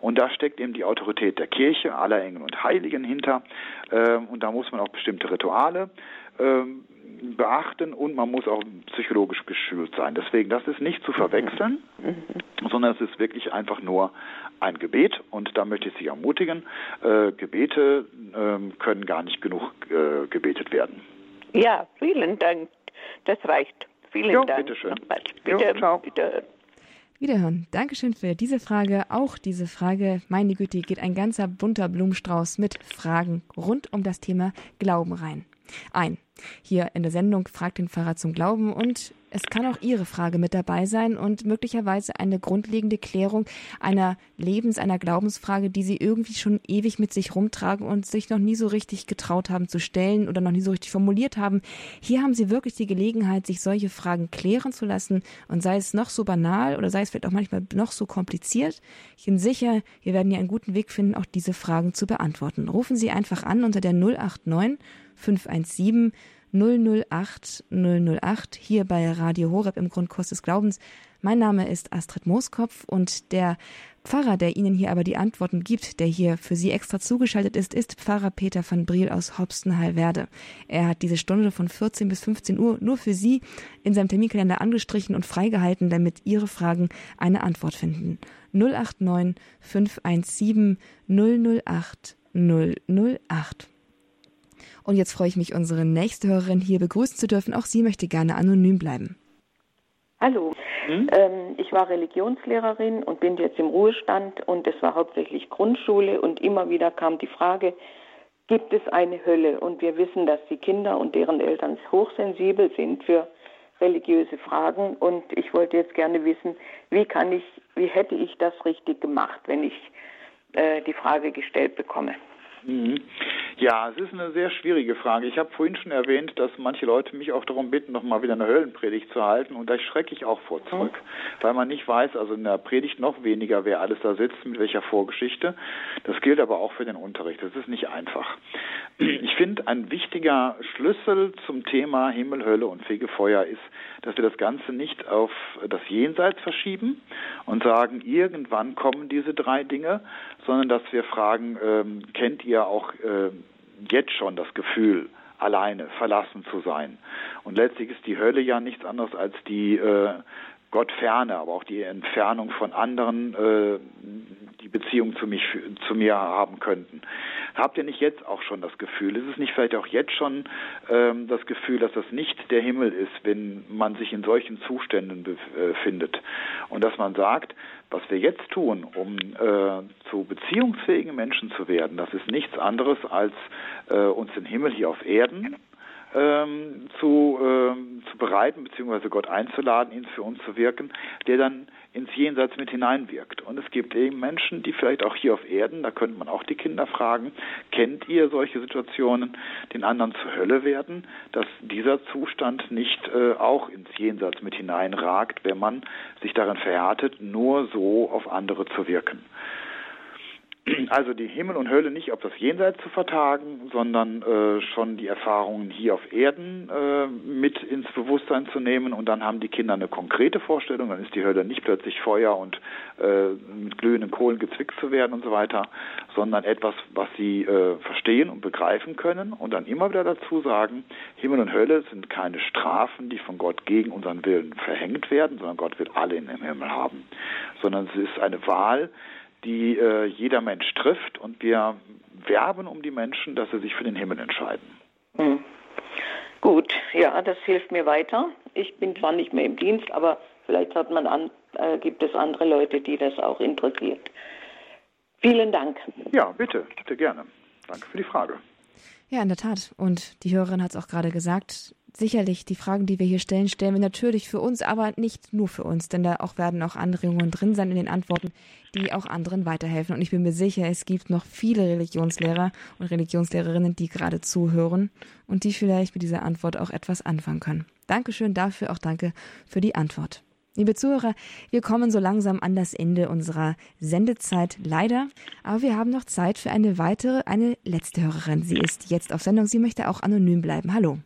Und da steckt eben die Autorität der Kirche, aller Engel und Heiligen hinter. Ähm, und da muss man auch bestimmte Rituale ähm, beachten und man muss auch psychologisch geschult sein. Deswegen, das ist nicht zu verwechseln, mhm. sondern es ist wirklich einfach nur ein Gebet und da möchte ich Sie ermutigen, äh, Gebete äh, können gar nicht genug äh, gebetet werden. Ja, vielen Dank. Das reicht. Vielen jo, Dank. Bitteschön. Bitte, jo, ciao. Bitte. Wiederhören. Dankeschön für diese Frage. Auch diese Frage, meine Güte, geht ein ganzer bunter Blumenstrauß mit Fragen rund um das Thema Glauben rein. Ein. Hier in der Sendung fragt den Pfarrer zum Glauben und es kann auch Ihre Frage mit dabei sein und möglicherweise eine grundlegende Klärung einer Lebens-, einer Glaubensfrage, die Sie irgendwie schon ewig mit sich rumtragen und sich noch nie so richtig getraut haben zu stellen oder noch nie so richtig formuliert haben. Hier haben Sie wirklich die Gelegenheit, sich solche Fragen klären zu lassen und sei es noch so banal oder sei es vielleicht auch manchmal noch so kompliziert. Ich bin sicher, wir werden hier einen guten Weg finden, auch diese Fragen zu beantworten. Rufen Sie einfach an unter der 089 517 008 008 hier bei Radio Horeb im Grundkurs des Glaubens. Mein Name ist Astrid Mooskopf und der Pfarrer, der Ihnen hier aber die Antworten gibt, der hier für Sie extra zugeschaltet ist, ist Pfarrer Peter van Briel aus Hopstenheilwerde. Er hat diese Stunde von 14 bis 15 Uhr nur für Sie in seinem Terminkalender angestrichen und freigehalten, damit Ihre Fragen eine Antwort finden. 089 517 008 008. Und jetzt freue ich mich, unsere nächste Hörerin hier begrüßen zu dürfen. Auch sie möchte gerne anonym bleiben. Hallo, hm? ähm, ich war Religionslehrerin und bin jetzt im Ruhestand und es war hauptsächlich Grundschule und immer wieder kam die Frage, gibt es eine Hölle? Und wir wissen, dass die Kinder und deren Eltern hochsensibel sind für religiöse Fragen und ich wollte jetzt gerne wissen, wie kann ich, wie hätte ich das richtig gemacht, wenn ich äh, die Frage gestellt bekomme. Mhm. Ja, es ist eine sehr schwierige Frage. Ich habe vorhin schon erwähnt, dass manche Leute mich auch darum bitten, noch mal wieder eine Höllenpredigt zu halten und da schrecke ich auch vor zurück, mhm. weil man nicht weiß, also in der Predigt noch weniger, wer alles da sitzt, mit welcher Vorgeschichte. Das gilt aber auch für den Unterricht. Das ist nicht einfach. Ich finde, ein wichtiger Schlüssel zum Thema Himmel, Hölle und Fegefeuer ist, dass wir das Ganze nicht auf das Jenseits verschieben und sagen, irgendwann kommen diese drei Dinge, sondern dass wir fragen, ähm, kennt ihr auch äh, jetzt schon das Gefühl, alleine, verlassen zu sein? Und letztlich ist die Hölle ja nichts anderes als die äh, Gottferne, aber auch die Entfernung von anderen, äh, die Beziehung zu, mich, zu mir haben könnten. Habt ihr nicht jetzt auch schon das Gefühl? Ist es nicht vielleicht auch jetzt schon ähm, das Gefühl, dass das nicht der Himmel ist, wenn man sich in solchen Zuständen befindet? Äh, Und dass man sagt, was wir jetzt tun, um äh, zu beziehungsfähigen Menschen zu werden, das ist nichts anderes als äh, uns den Himmel hier auf Erden ähm, zu, ähm, zu bereiten, beziehungsweise Gott einzuladen, ihn für uns zu wirken, der dann ins Jenseits mit hineinwirkt. Und es gibt eben Menschen, die vielleicht auch hier auf Erden, da könnte man auch die Kinder fragen, kennt ihr solche Situationen, den anderen zur Hölle werden, dass dieser Zustand nicht äh, auch ins Jenseits mit hineinragt, wenn man sich darin verhärtet, nur so auf andere zu wirken. Also die Himmel und Hölle nicht auf das Jenseits zu vertagen, sondern äh, schon die Erfahrungen hier auf Erden äh, mit ins Bewusstsein zu nehmen. Und dann haben die Kinder eine konkrete Vorstellung, dann ist die Hölle nicht plötzlich Feuer und äh, mit glühenden Kohlen gezwickt zu werden und so weiter, sondern etwas, was sie äh, verstehen und begreifen können und dann immer wieder dazu sagen, Himmel und Hölle sind keine Strafen, die von Gott gegen unseren Willen verhängt werden, sondern Gott will alle in dem Himmel haben, sondern es ist eine Wahl, die äh, jeder Mensch trifft und wir werben um die Menschen, dass sie sich für den Himmel entscheiden. Hm. Gut, ja, das hilft mir weiter. Ich bin zwar nicht mehr im Dienst, aber vielleicht hat man an, äh, gibt es andere Leute, die das auch interessiert. Vielen Dank. Ja, bitte, bitte gerne. Danke für die Frage. Ja, in der Tat. Und die Hörerin hat es auch gerade gesagt, sicherlich die Fragen, die wir hier stellen, stellen wir natürlich für uns, aber nicht nur für uns, denn da auch werden auch Anregungen drin sein in den Antworten, die auch anderen weiterhelfen. Und ich bin mir sicher, es gibt noch viele Religionslehrer und Religionslehrerinnen, die gerade zuhören und die vielleicht mit dieser Antwort auch etwas anfangen können. Dankeschön dafür, auch danke für die Antwort. Liebe Zuhörer, wir kommen so langsam an das Ende unserer Sendezeit leider, aber wir haben noch Zeit für eine weitere, eine letzte Hörerin. Sie ist jetzt auf Sendung, sie möchte auch anonym bleiben. Hallo.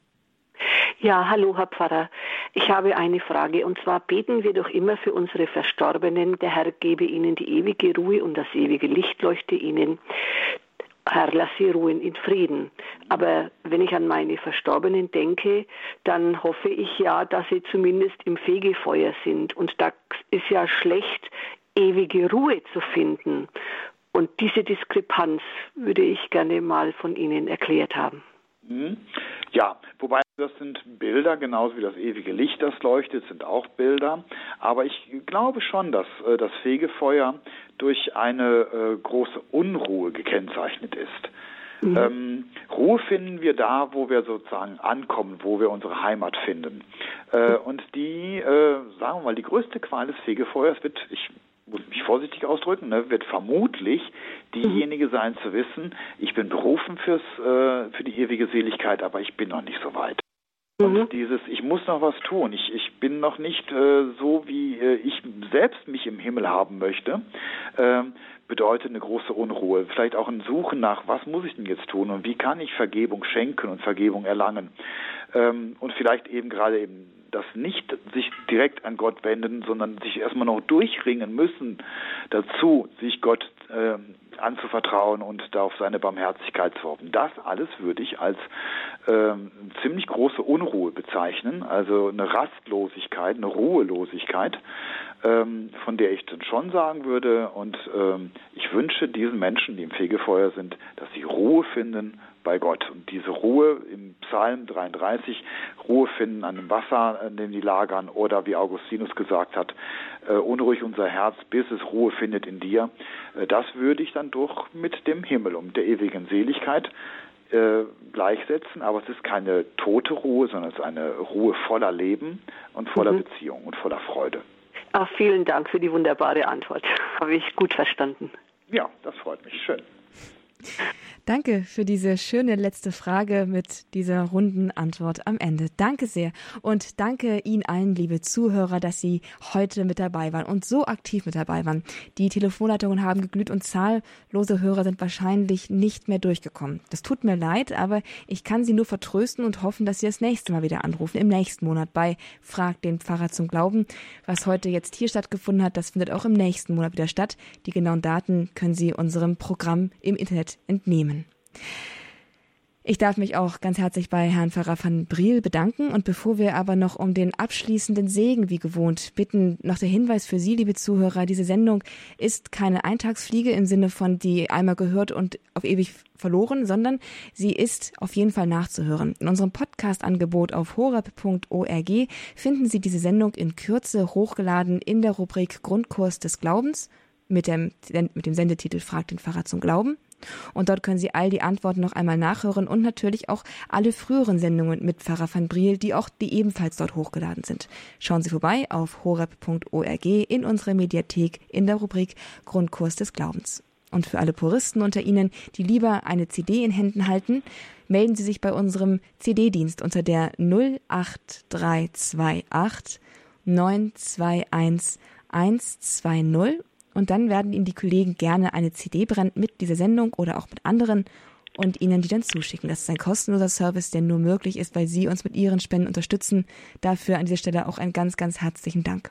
Ja, hallo, Herr Pfarrer. Ich habe eine Frage. Und zwar beten wir doch immer für unsere Verstorbenen. Der Herr gebe ihnen die ewige Ruhe und das ewige Licht leuchte ihnen. Herr, lass sie ruhen in Frieden. Aber wenn ich an meine Verstorbenen denke, dann hoffe ich ja, dass sie zumindest im Fegefeuer sind. Und da ist ja schlecht, ewige Ruhe zu finden. Und diese Diskrepanz würde ich gerne mal von Ihnen erklärt haben. Mhm. Ja, wobei das sind Bilder, genauso wie das ewige Licht, das leuchtet, sind auch Bilder. Aber ich glaube schon, dass äh, das Fegefeuer durch eine äh, große Unruhe gekennzeichnet ist. Mhm. Ähm, Ruhe finden wir da, wo wir sozusagen ankommen, wo wir unsere Heimat finden. Äh, und die, äh, sagen wir mal, die größte Qual des Fegefeuers wird, ich muss mich vorsichtig ausdrücken, ne, wird vermutlich diejenige sein zu wissen, ich bin berufen fürs, äh, für die ewige Seligkeit, aber ich bin noch nicht so weit. Und mhm. dieses, ich muss noch was tun, ich, ich bin noch nicht äh, so, wie äh, ich selbst mich im Himmel haben möchte, äh, bedeutet eine große Unruhe. Vielleicht auch ein Suchen nach, was muss ich denn jetzt tun und wie kann ich Vergebung schenken und Vergebung erlangen. Ähm, und vielleicht eben gerade eben das nicht sich direkt an Gott wenden, sondern sich erstmal noch durchringen müssen dazu, sich Gott äh, anzuvertrauen und da auf seine Barmherzigkeit zu hoffen. Das alles würde ich als äh, ziemlich große Unruhe bezeichnen, also eine Rastlosigkeit, eine Ruhelosigkeit, ähm, von der ich dann schon sagen würde, und ähm, ich wünsche diesen Menschen, die im Fegefeuer sind, dass sie Ruhe finden bei Gott. Und diese Ruhe im Psalm 33, Ruhe finden an dem Wasser, in dem die lagern, oder wie Augustinus gesagt hat, äh, unruhig unser Herz, bis es Ruhe findet in dir, äh, das würde ich dann doch mit dem Himmel und der ewigen Seligkeit äh, gleichsetzen, aber es ist keine tote Ruhe, sondern es ist eine Ruhe voller Leben und voller mhm. Beziehung und voller Freude. Ach, vielen Dank für die wunderbare Antwort. Habe ich gut verstanden. Ja, das freut mich. Schön. Danke für diese schöne letzte Frage mit dieser runden Antwort am Ende. Danke sehr und danke Ihnen allen, liebe Zuhörer, dass Sie heute mit dabei waren und so aktiv mit dabei waren. Die Telefonleitungen haben geglüht und zahllose Hörer sind wahrscheinlich nicht mehr durchgekommen. Das tut mir leid, aber ich kann Sie nur vertrösten und hoffen, dass Sie das nächste Mal wieder anrufen, im nächsten Monat bei Frag den Pfarrer zum Glauben. Was heute jetzt hier stattgefunden hat, das findet auch im nächsten Monat wieder statt. Die genauen Daten können Sie unserem Programm im Internet entnehmen. Ich darf mich auch ganz herzlich bei Herrn Pfarrer van Briel bedanken. Und bevor wir aber noch um den abschließenden Segen wie gewohnt bitten, noch der Hinweis für Sie, liebe Zuhörer, diese Sendung ist keine Eintagsfliege im Sinne von die einmal gehört und auf ewig verloren, sondern sie ist auf jeden Fall nachzuhören. In unserem Podcast-Angebot auf horab.org finden Sie diese Sendung in Kürze hochgeladen in der Rubrik Grundkurs des Glaubens mit dem, mit dem Sendetitel Fragt den Pfarrer zum Glauben. Und dort können Sie all die Antworten noch einmal nachhören und natürlich auch alle früheren Sendungen mit Pfarrer van Briel, die auch die ebenfalls dort hochgeladen sind. Schauen Sie vorbei auf horeb.org in unserer Mediathek in der Rubrik Grundkurs des Glaubens. Und für alle Puristen unter Ihnen, die lieber eine CD in Händen halten, melden Sie sich bei unserem CD-Dienst unter der 08328 921 120 und dann werden Ihnen die Kollegen gerne eine CD brennen mit dieser Sendung oder auch mit anderen und Ihnen die dann zuschicken. Das ist ein kostenloser Service, der nur möglich ist, weil Sie uns mit Ihren Spenden unterstützen. Dafür an dieser Stelle auch einen ganz, ganz herzlichen Dank.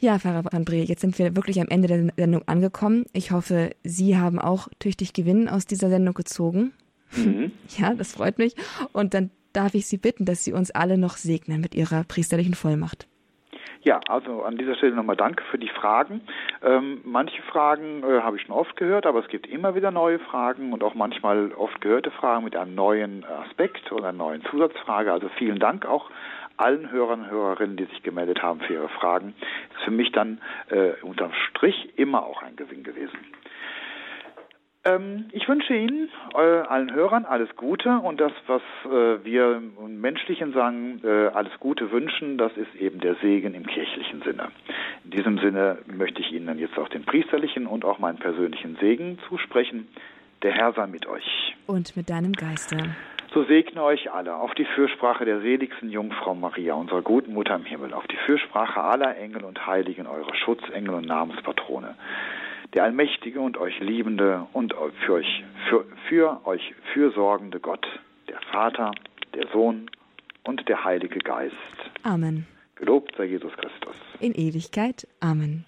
Ja, Pfarrer van Breel, jetzt sind wir wirklich am Ende der Sendung angekommen. Ich hoffe, Sie haben auch tüchtig Gewinn aus dieser Sendung gezogen. Mhm. Ja, das freut mich. Und dann darf ich Sie bitten, dass Sie uns alle noch segnen mit Ihrer priesterlichen Vollmacht. Ja, also an dieser Stelle nochmal danke für die Fragen. Ähm, manche Fragen äh, habe ich schon oft gehört, aber es gibt immer wieder neue Fragen und auch manchmal oft gehörte Fragen mit einem neuen Aspekt oder einer neuen Zusatzfrage. Also vielen Dank auch allen Hörern und Hörerinnen, die sich gemeldet haben für ihre Fragen. Ist für mich dann äh, unterm Strich immer auch ein Gewinn gewesen. Ähm, ich wünsche Ihnen, äh, allen Hörern, alles Gute und das, was äh, wir im Menschlichen sagen, äh, alles Gute wünschen, das ist eben der Segen im kirchlichen Sinne. In diesem Sinne möchte ich Ihnen dann jetzt auch den priesterlichen und auch meinen persönlichen Segen zusprechen. Der Herr sei mit euch. Und mit deinem Geiste. So segne euch alle auf die Fürsprache der seligsten Jungfrau Maria, unserer guten Mutter im Himmel, auf die Fürsprache aller Engel und Heiligen, eurer Schutzengel und Namenspatrone der allmächtige und euch liebende und für euch, für, für euch fürsorgende Gott, der Vater, der Sohn und der Heilige Geist. Amen. Gelobt sei Jesus Christus. In Ewigkeit. Amen.